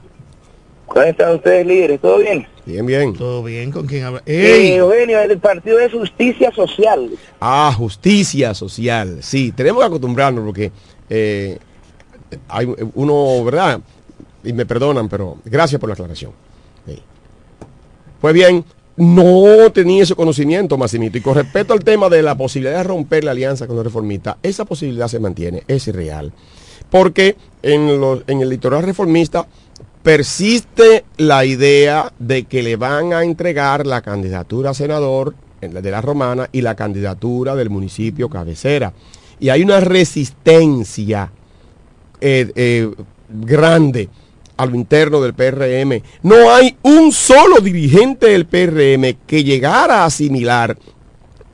¿Cómo están ustedes líderes? ¿Todo bien? Bien, bien. Todo bien, ¿con quién habla? Eh, Eugenio, el Partido de Justicia Social. Ah, justicia social. Sí, tenemos que acostumbrarnos porque eh, hay uno, ¿verdad? Y me perdonan, pero gracias por la aclaración. Sí. Pues bien, no tenía ese conocimiento, Massimito. Y con respecto al tema de la posibilidad de romper la alianza con los reformistas, esa posibilidad se mantiene, es real. Porque en, los- en el litoral reformista persiste la idea de que le van a entregar la candidatura a senador de la Romana y la candidatura del municipio cabecera. Y hay una resistencia eh, eh, grande a lo interno del PRM. No hay un solo dirigente del PRM que llegara a asimilar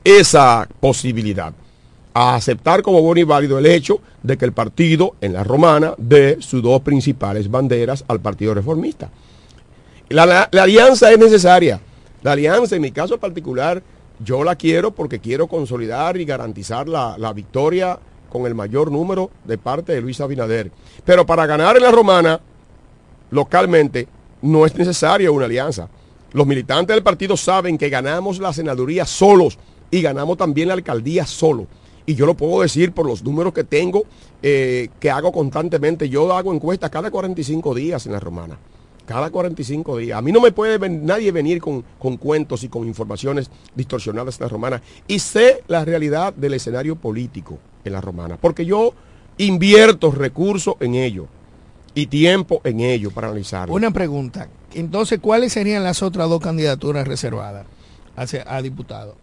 esa posibilidad, a aceptar como bueno y válido el hecho de que el partido en la romana dé sus dos principales banderas al Partido Reformista. La, alianza es necesaria. La alianza, en mi caso particular, yo la quiero porque quiero consolidar y garantizar la, la victoria con el mayor número de parte de Luis Abinader. Pero para ganar en la romana, localmente, no es necesaria una alianza. Los militantes del partido saben que ganamos la senaduría solos y ganamos también la alcaldía solo. Y yo lo puedo decir por los números que tengo, eh, que hago constantemente. Yo hago encuestas cada 45 días en la romana. Cada 45 días. A mí no me puede nadie venir con, con cuentos y con informaciones distorsionadas en la romana. Y sé la realidad del escenario político en la romana. Porque yo invierto recursos en ello y tiempo en ello para analizarlo. Una pregunta. Entonces, ¿cuáles serían las otras dos candidaturas reservadas hacia- a diputado?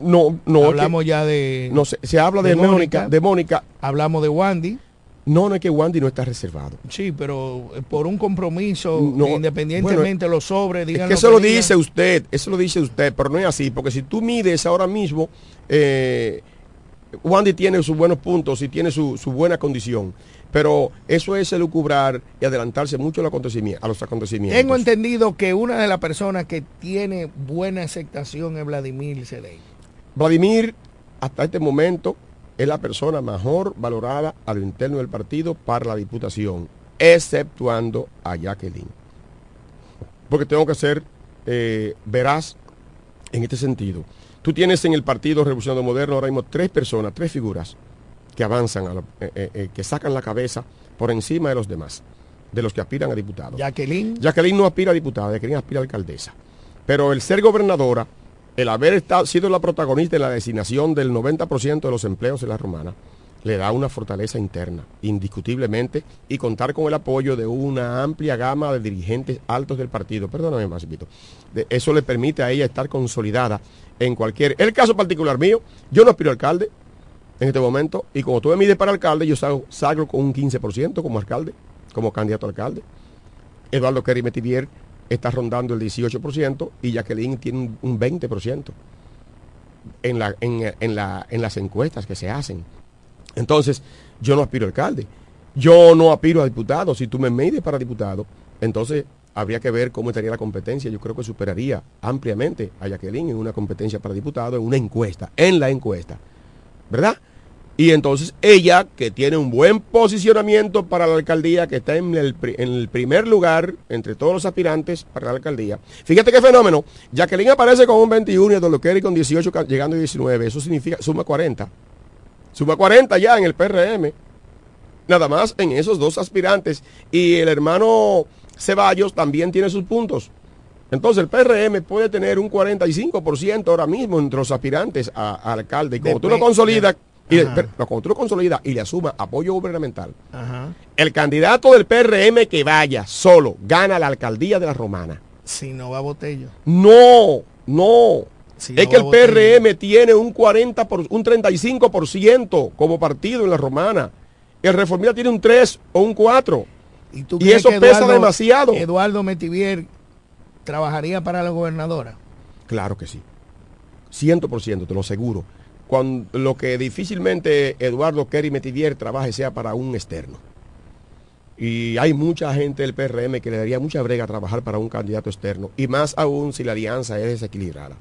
No, no. Hablamos que- ya de. No sé, se habla de, de Mónica, Mónica. de Mónica. Hablamos de Wandy. No, no es que Wandy no está reservado. Sí, pero eh, por un compromiso, No, independientemente los sobres, Es digan que lo eso lo dice usted, eso lo dice usted, pero no es así, porque si tú mides ahora mismo, eh, Wandy tiene sus buenos puntos y tiene su, su buena condición, pero eso es elucubrar y adelantarse mucho a los acontecimientos. A los acontecimientos. Tengo entendido que una de las personas que tiene buena aceptación es Vladimir Cedey. Vladimir, hasta este momento, es la persona mejor valorada a lo interno del partido para la diputación, exceptuando a Jacqueline. Porque tengo que ser eh, veraz en este sentido. Tú tienes en el Partido Revolucionario Moderno ahora mismo tres personas, tres figuras que avanzan, a la- eh, eh, eh, que sacan la cabeza por encima de los demás, de los que aspiran a diputados. Jacqueline. Jacqueline no aspira a diputada, Jacqueline aspira a alcaldesa. Pero el ser gobernadora, el haber estado, sido la protagonista en la designación del 90% de los empleos en la romana, le da una fortaleza interna, indiscutiblemente, y contar con el apoyo de una amplia gama de dirigentes altos del partido. Perdóname, de Eso le permite a ella estar consolidada en cualquier... El caso particular mío, yo no aspiro a alcalde en este momento, y como tú me mides para alcalde, yo salgo, salgo con un 15% como alcalde, como candidato a alcalde. Eduardo Kerry Metivier está rondando el 18% y Jacqueline tiene un- un 20% en, la, en, en la, en las encuestas que se hacen. Entonces, yo no aspiro a alcalde. Yo no aspiro a diputado. Si tú me mides para diputado, entonces habría que ver cómo estaría la competencia. Yo creo que superaría ampliamente a Jacqueline en una competencia para diputado, en una encuesta, en la encuesta. ¿Verdad? Y entonces ella, que tiene un buen posicionamiento para la alcaldía, que está en el, primer lugar entre todos los aspirantes para la alcaldía. Fíjate qué fenómeno. Jacqueline aparece con un 21 y Kerry con 18, ca- llegando a 19. Eso significa, suma 40. Suma 40 ya en el PRM. Nada más en esos dos aspirantes. Y el hermano Ceballos también tiene sus puntos. Entonces el PRM puede tener un 45% ahora mismo entre los aspirantes a, a alcalde. Y como tú lo consolidas, y, Ajá. pero, como tú lo consolidas y le asumas apoyo gubernamental, Ajá. el candidato del PRM que vaya solo gana la alcaldía de la Romana. Si no va Botello. No, no. Si es no que el Botello. PRM tiene un 40 por, un 35% como partido en la Romana. El Reformista tiene un 3 o un 4. ¿Y, tú Y eso que pesa demasiado. Eduardo Metivier trabajaría para la gobernadora. Claro que sí. 100%, te lo aseguro. Cuando, lo que difícilmente Eduardo Kerry Metivier trabaje sea para un externo. Y hay mucha gente del PRM que le daría mucha brega a trabajar para un candidato externo. Y más aún si la alianza es desequilibrada.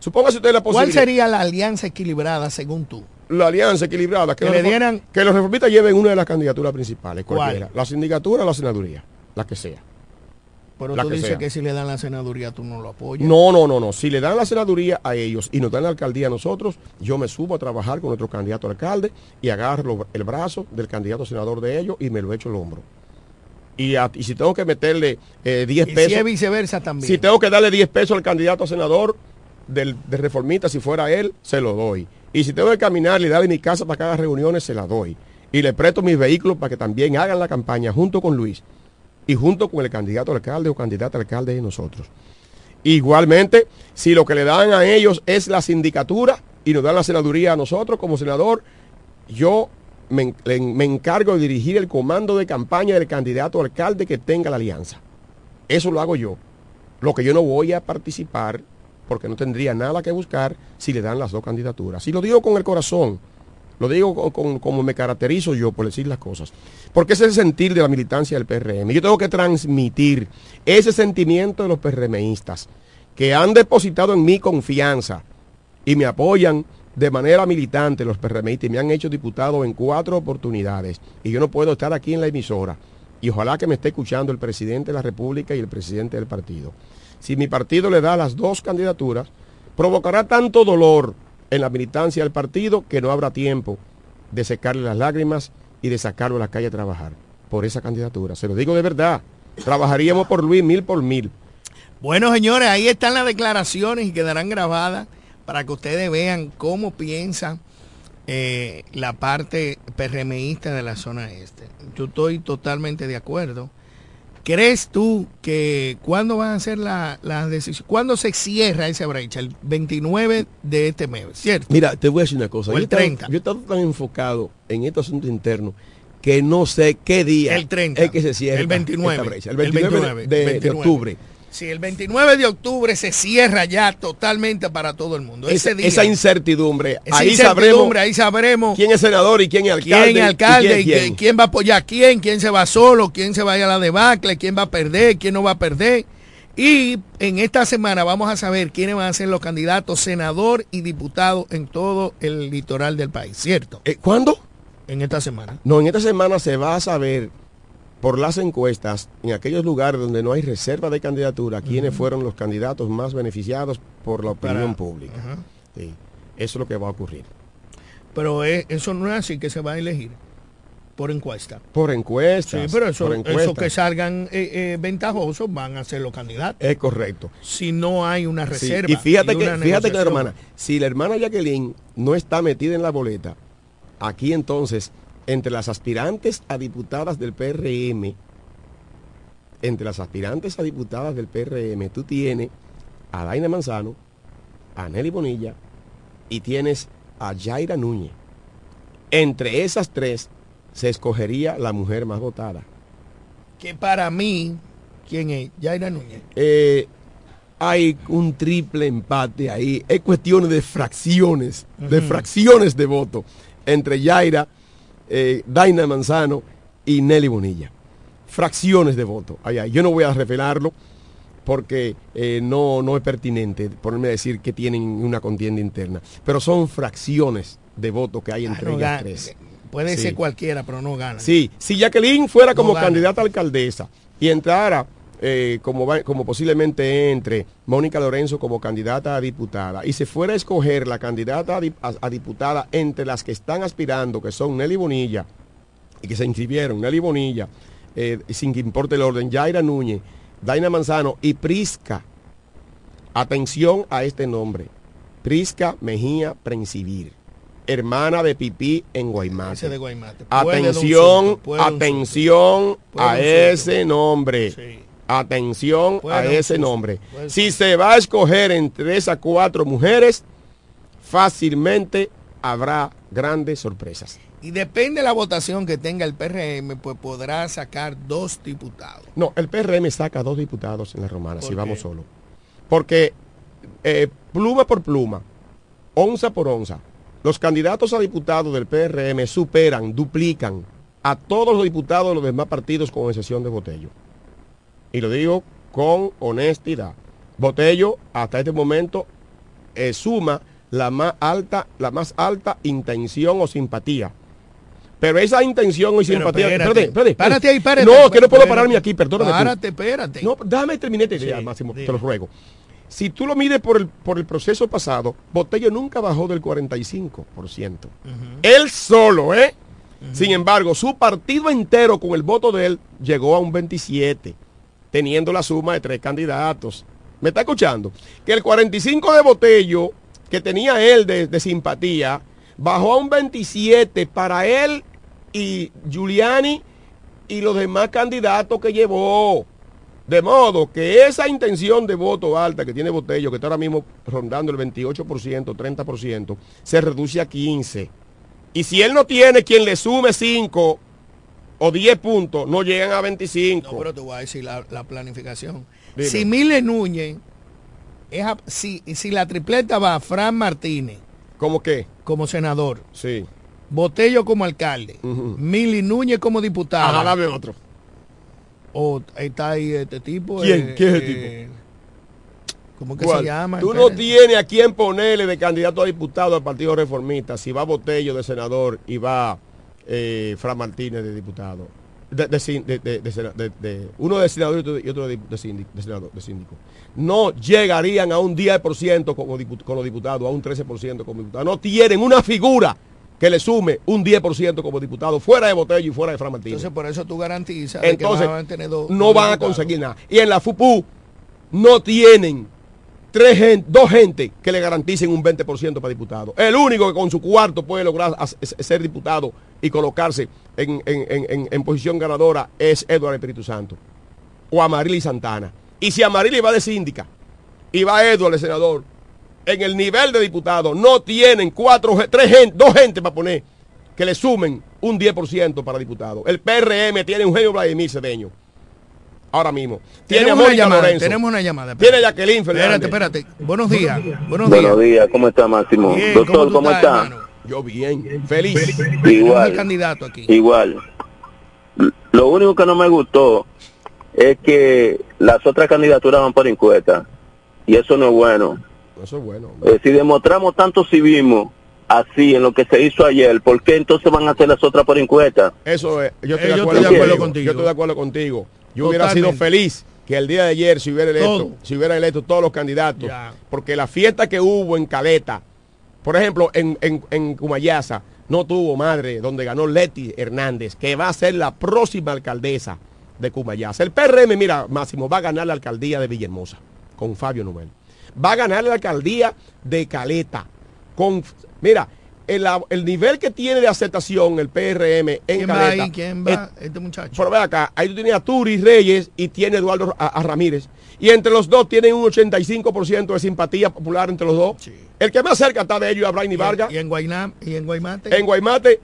Supóngase usted la ¿Cuál posibilidad. sería la alianza equilibrada según tú? La alianza equilibrada. Que, Que los le dieran- que los reformistas lleven una de las candidaturas principales. ¿Cuál? Cualquiera. La sindicatura o la senaduría. La que sea. Pero tú dices sea. que si le dan la senaduría tú no lo apoyas. No, no, no, no. Si le dan la senaduría a ellos y nos dan la alcaldía a nosotros, yo me subo a trabajar con nuestro candidato a alcalde y agarro el brazo del candidato a senador de ellos y me lo echo el hombro. Y, a- y si tengo que meterle eh, 10 Y pesos. si es viceversa también. Si tengo que darle 10 pesos al candidato a senador del, del reformista, si fuera él, se lo doy. Y si tengo que caminar y darle mi casa para que haga reuniones, se la doy. Y le presto mis vehículos para que también hagan la campaña junto con Luis y junto con el candidato alcalde o candidata alcalde de nosotros. Igualmente, si lo que le dan a ellos es la sindicatura y nos dan la senaduría a nosotros como senador, yo me, me encargo de dirigir el comando de campaña del candidato alcalde que tenga la alianza. Eso lo hago yo. Lo que yo no voy a participar, porque no tendría nada que buscar si le dan las dos candidaturas. Y lo digo con el corazón, lo digo con- como me caracterizo yo por decir las cosas. Porque ese es el sentir de la militancia del PRM. Yo tengo que transmitir ese sentimiento de los PRMistas, que han depositado en mí confianza y me apoyan de manera militante los PRMistas y me han hecho diputado en cuatro oportunidades y yo no puedo estar aquí en la emisora y ojalá que me esté escuchando el presidente de la República y el presidente del partido. Si mi partido le da las dos candidaturas, provocará tanto dolor en la militancia del partido que no habrá tiempo de secarle las lágrimas y de sacarlo a la calle a trabajar por esa candidatura. Se lo digo de verdad. Trabajaríamos por Luis mil por mil. Bueno, señores, ahí están las declaraciones y quedarán grabadas para que ustedes vean cómo piensa eh, la parte PRMista de la zona este. Yo estoy totalmente de acuerdo. ¿Crees tú que cuándo van a ser las la decisiones? ¿Cuándo se cierra esa brecha? El 29 de este mes, ¿cierto? Mira, te voy a decir una cosa. O Yo el he estado- 30. yo he estado tan enfocado en este asunto interno que no sé qué día El 30. es que se cierra El 29. esta brecha. El 29, de- de, de 29. octubre. Sí, el 29 de octubre se cierra ya totalmente para todo el mundo. Ese Esa, día. esa incertidumbre. Esa ahí incertidumbre, sabremos ahí sabremos quién es senador y quién es alcalde. quién es alcalde y y quién, va a apoyar a quién, quién se va solo, quién se va a ir a la debacle, quién va a perder, quién no va a perder. Y en esta semana vamos a saber quiénes van a ser los candidatos senador y diputado en todo el litoral del país, ¿cierto? Eh, ¿Cuándo? En esta semana. No, en esta semana se va a saber por las encuestas en aquellos lugares donde no hay reserva de candidatura quiénes fueron los candidatos más beneficiados por la opinión Para- pública. Sí, eso es lo que va a ocurrir. Pero es- eso no es así que se va a elegir por encuesta. Por encuestas. Sí, pero eso, que salgan eh, eh, ventajosos van a ser los candidatos. Es correcto. Si no hay una Sí, reserva. Y fíjate y que, fíjate que la hermana, si la hermana Jacqueline no está metida en la boleta, aquí entonces, entre las aspirantes a diputadas del PRM, entre las aspirantes a diputadas del PRM, tú tienes a Daina Manzano, a Nelly Bonilla y tienes a Yaira Núñez. Entre esas tres se escogería la mujer más votada. Que para mí, ¿quién es? Yaira Núñez. Eh, hay un triple empate ahí. Es cuestión de fracciones, de fracciones de voto entre Yaira, eh, Daina Manzano y Nelly Bonilla. Fracciones de voto. Ay, ay, Yo no voy a revelarlo porque eh, no, no es pertinente ponerme a decir que tienen una contienda interna. Pero son fracciones de voto que hay entre Ah, no ellas tres. Puede Sí. ser cualquiera, pero no gana. Sí, si Jacqueline fuera No como gana. candidata a alcaldesa y entrara eh, como, va- como posiblemente entre Mónica Lorenzo como candidata a diputada y se fuera a escoger la candidata a, di- a- a diputada entre las que están aspirando, que son Nelly Bonilla y que se inscribieron, Nelly Bonilla, eh, sin que importe el orden, Yaira Núñez, Daina Manzano y Prisca. Atención a este nombre. Prisca Mejía Prencivir, hermana de Pipí en Guaymate. De Atención, atención a ese nombre. Sí. Atención a ese nombre. Si se va a escoger entre esas cuatro mujeres, fácilmente habrá grandes sorpresas. Y depende de la votación que tenga el PRM, pues podrá sacar dos diputados. No, el PRM saca dos diputados en la romana, si ¿Por vamos solo. Porque eh, pluma por pluma, onza por onza, los candidatos a diputados del PRM superan, duplican a todos los diputados de los demás partidos con excepción de Botello. Y lo digo con honestidad. Botello hasta este momento eh, suma la más alta, la más alta intención o simpatía. Pero esa intención o simpatía. espérate, espérate, párate ahí, párate. No, que no puedo pararme aquí, perdóname. Párate, espérate. No, déjame terminar esta idea, Sí, Máximo, te lo ruego. Si tú lo mides por el, por el proceso pasado, Botello nunca bajó del 45%. Él solo, ¿eh? Sin embargo, su partido entero con el voto de él llegó a un 27, teniendo la suma de tres candidatos. ¿Me está escuchando? Que el 45 de Botello, que tenía él de, simpatía, bajó a un 27 para él y Giuliani y los demás candidatos que llevó. De modo que esa intención de voto alta que tiene Botello, que está ahora mismo rondando el 28%, 30%, se reduce a 15%. Y si él no tiene quien le sume 5 o 10 puntos, no llegan a 25. No, pero te voy a decir la, la planificación. Dime. Si Mile Núñez, es a- si, si la tripleta va Fran Martínez ¿Cómo qué? como senador, Sí. Botello como alcalde, Ujú. Mili Núñez como diputada. Ajá, dame otro. O está ahí este tipo. ¿Quién? eh, ¿Quién es el eh, ¿Cómo que ¿Cuál? se llama? Tú no tienes a quién ponerle de candidato a diputado al Partido Reformista si va Botello de senador y va eh, Fran Martínez de diputado. De, uno de senador y otro de, síndico, senador, de síndico. No llegarían a un 10% como dipu- con los diputados, a un 13% como diputados. No tienen una figura que le sume un 10% como diputado fuera de Botello y fuera de Fran Martínez. Entonces, por eso tú garantizas de que Entonces, van a tener dos- no van a conseguir nada. Y en la FUPU no tienen tres dos gente que le garanticen un 20% para diputado. El único que con su cuarto puede lograr ser diputado y colocarse en, posición ganadora es Eduardo Espíritu Santo o Amarili Santana. Y si Amarili va de síndica y va Eduardo el senador, en el nivel de diputado no tienen cuatro, tres gen- dos gente para poner que le sumen un 10% para diputado. El PRM tiene un genio Vladimir Cedeño. Ahora mismo. Tiene Tenemos una llamada, Lorenzo. tenemos una llamada. Tiene Jacqueline Fernández. Espérate, espérate. Buenos días. Buenos días. Buenos días, ¿cómo está Máximo? Bien, Doctor, ¿cómo estás, está? hermano? Yo bien, feliz. Igual, candidato aquí. igual. Lo único que no me gustó es que las otras candidaturas van por encuesta. Y eso no es bueno. Eso es bueno. Eh, si demostramos tanto civismo así en lo que se hizo ayer, ¿por qué entonces van a hacer las otras por encuesta? Eso es. Yo estoy, Eh, de, yo acuerdo estoy de acuerdo contigo. contigo. Yo estoy de acuerdo contigo. Yo hubiera sido feliz que el día de ayer se hubiera electo, Todo. se hubiera electo todos los candidatos. Ya. Porque la fiesta que hubo en Caleta, por ejemplo, en, en, en Cumayasa, no tuvo madre, donde ganó Leti Hernández, que va a ser la próxima alcaldesa de Cumayasa. El PRM, mira, Máximo, va a ganar la alcaldía de Villahermosa con Fabio Nubel. Va a ganar la alcaldía de Caleta con, mira, el, el nivel que tiene de aceptación el PRM en ¿Quién va Caleta. ahí? ¿Quién es- va? Este muchacho. pero ve acá, ahí tú tienes a Turi Reyes y tiene Eduardo a, a Ramírez. Y entre los dos tienen un 85% de simpatía popular entre los dos. El que más cerca está de ellos es a Brainy Vargas. Y en Guaynam, y en Guaymate. En Guaymate,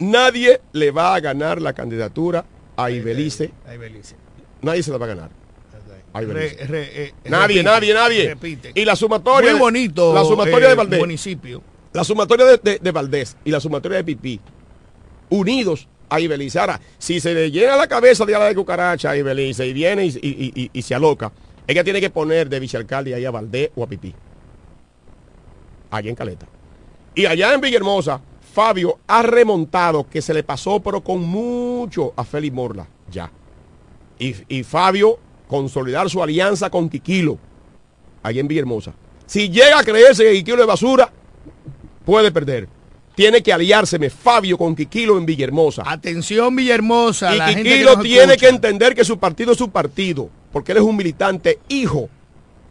nadie le va a ganar la candidatura a Ibelice. Ahí Belice. Nadie se la va a ganar. A Ibelice. Re- re- eh, nadie, repite, nadie, nadie. repite. Y la sumatoria. Muy bonito. La sumatoria eh, de Valdés. Municipio. La sumatoria de, de- Valdés y la sumatoria de Pipí, unidos a Ibelice. Ahora, si se le llena la cabeza de ala de cucaracha a Ibelice y viene y, y- y- y se aloca, ella tiene que poner de vicealcalde ahí a Valdés o a Pipí. Allá en Caleta. Y allá en Villahermosa, Fabio ha remontado que se le pasó, pero con mucho a Félix Morla. Ya. Y, y Fabio consolidar su alianza con Quiquilo, allá en Villahermosa. Si llega a creerse que Quiquilo es basura, puede perder. Tiene que aliárseme Fabio con Quiquilo en Villahermosa. Atención Villahermosa. Y la gente que Quiquilo tiene escucha. que entender que su partido es su partido, porque él es un militante hijo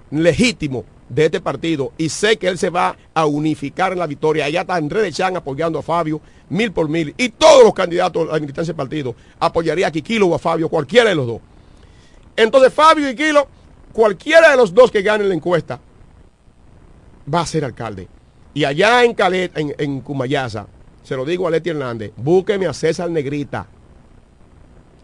legítimo de este partido y sé que él se va a unificar en la victoria. Allá está Andrés de Chan apoyando a Fabio mil por mil y todos los candidatos a la militancia del partido apoyaría a Quiquilo o a Fabio, cualquiera de los dos. Entonces Fabio y Quiquilo, cualquiera de los dos que gane la encuesta va a ser alcalde. Y allá en Calet, en, en Cumayasa, se lo digo a Leti Hernández, búsqueme a César Negrita,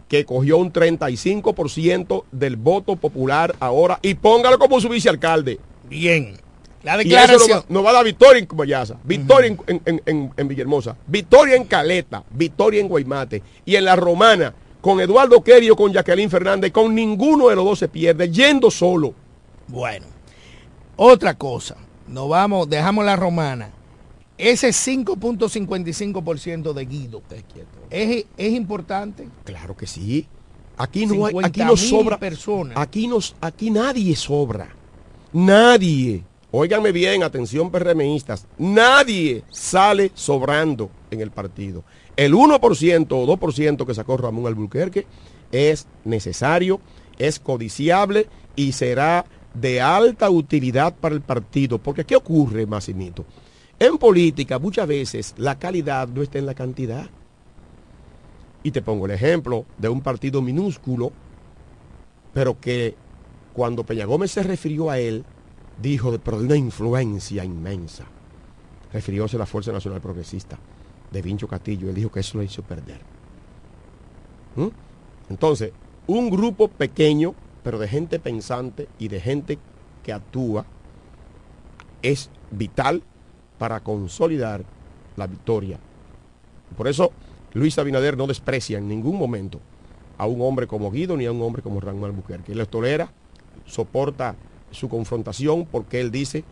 que cogió un 35% del voto popular ahora y póngalo como su vicealcalde. Bien. La Y eso nos declaración. va, nos va a dar victoria en Cumayasa, victoria en, en- en- en- en Villahermosa, victoria en Caleta, victoria en Guaymate y en La Romana, con Eduardo Querio, con Jacqueline Fernández, con ninguno de los dos se pierde, yendo solo. Bueno, otra cosa. Nos vamos, dejamos la romana. Ese 5.55% de Guido es, es importante. Claro que sí. Aquí no, hay, aquí 50.000 no sobra. personas. Aquí, nos, aquí nadie sobra. Nadie. Óiganme bien, atención PRMistas. Nadie sale sobrando en el partido. El 1% o 2% que sacó Ramón Albuquerque es necesario, es codiciable y será de alta utilidad para el partido. Porque ¿qué ocurre, Massimito? En política muchas veces la calidad no está en la cantidad. Y te pongo el ejemplo de un partido minúsculo, pero que cuando Peña Gómez se refirió a él, dijo, pero de una influencia inmensa. Refirióse a la Fuerza Nacional Progresista de Vincho Castillo. Él dijo que eso lo hizo perder. ¿Mm? Entonces, un grupo pequeño, pero de gente pensante y de gente que actúa, es vital para consolidar la victoria. Por eso Luis Abinader no desprecia en ningún momento a un hombre como Guido ni a un hombre como Ramón Albuquerque. Él los tolera, soporta su confrontación porque él dice,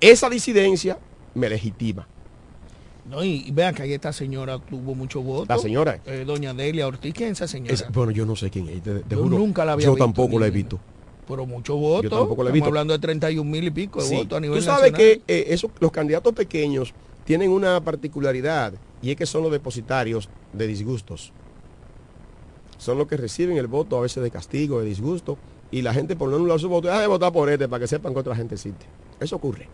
esa disidencia me legitima. No, y, y vean que ahí esta señora tuvo mucho voto. La señora. Eh, doña Delia Ortiz, ¿quién es esa señora? Es- bueno, yo no sé quién es. te- te Yo juro, nunca la había Yo visto, tampoco la he visto. Pero mucho voto. Yo tampoco la he Estamos visto. hablando de 31 mil y pico de Sí. votos a nivel Tú sabes nacional. que eh, los candidatos pequeños tienen una particularidad y es que son los depositarios de disgustos. Son los que reciben el voto a veces de castigo, de disgusto, y la gente por no anular su voto, deja de votar por este para que sepan que otra gente existe. Eso ocurre.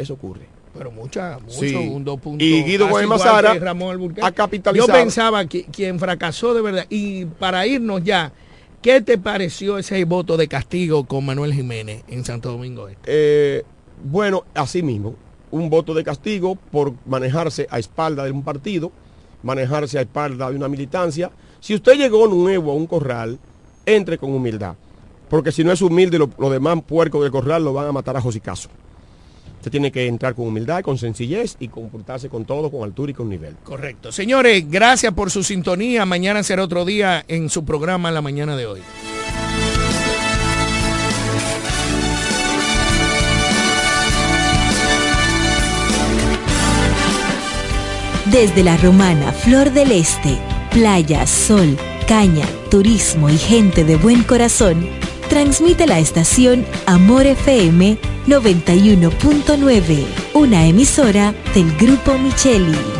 Eso ocurre. Pero mucha, mucho, Sí. un dos puntos. Y Guido casi Gómez igual Mazara que Ramón Alburquerque. ha capitalizado. Yo pensaba que quien fracasó de verdad. Y para irnos ya, ¿qué te pareció ese voto de castigo con Manuel Jiménez en Santo Domingo Este? Eh, bueno, así mismo, un voto de castigo por manejarse a espalda de un partido, manejarse a espalda de una militancia. Si usted llegó nuevo a un corral, entre con humildad. Porque si no es humilde, lo- los demás puercos del corral lo van a matar a josicazo. Usted tiene que entrar con humildad, con sencillez y comportarse con todo, con altura y con nivel. Correcto. Señores, gracias por su sintonía. Mañana será otro día en su programa La Mañana de hoy. Desde la romana Flor del Este, playa, sol, caña, turismo y gente de buen corazón, transmite la estación Amor FM 91.9, una emisora del Grupo Micheli.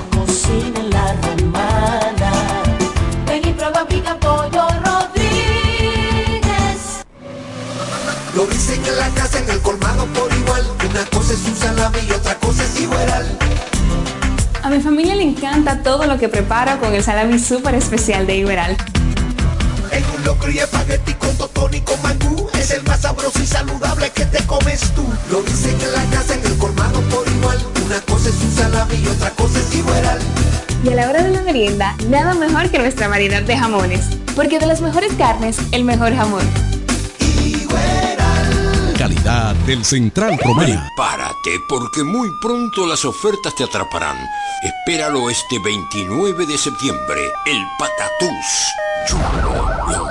cocina en la romana. Ven y prueba pica pollo Rodríguez. Lo dicen en la casa, en el colmado por igual. Una cosa es un salami y otra cosa es igual. A mi familia le encanta todo lo que preparo con el salami súper especial de Iberal. En un locro y espagueti con totón y con mangú. Es el más sabroso y saludable que te comes tú. Lo dicen en la casa, en el colmado por igual. Una cosa es un salami y otra cosa es igual. Y a la hora de la merienda, nada mejor que nuestra variedad de jamones. Porque de las mejores carnes, el mejor jamón. Calidad del Central Romana. Prepárate porque muy pronto las ofertas te atraparán. Espéralo este 29 de septiembre. El Patatús. Chulo, lo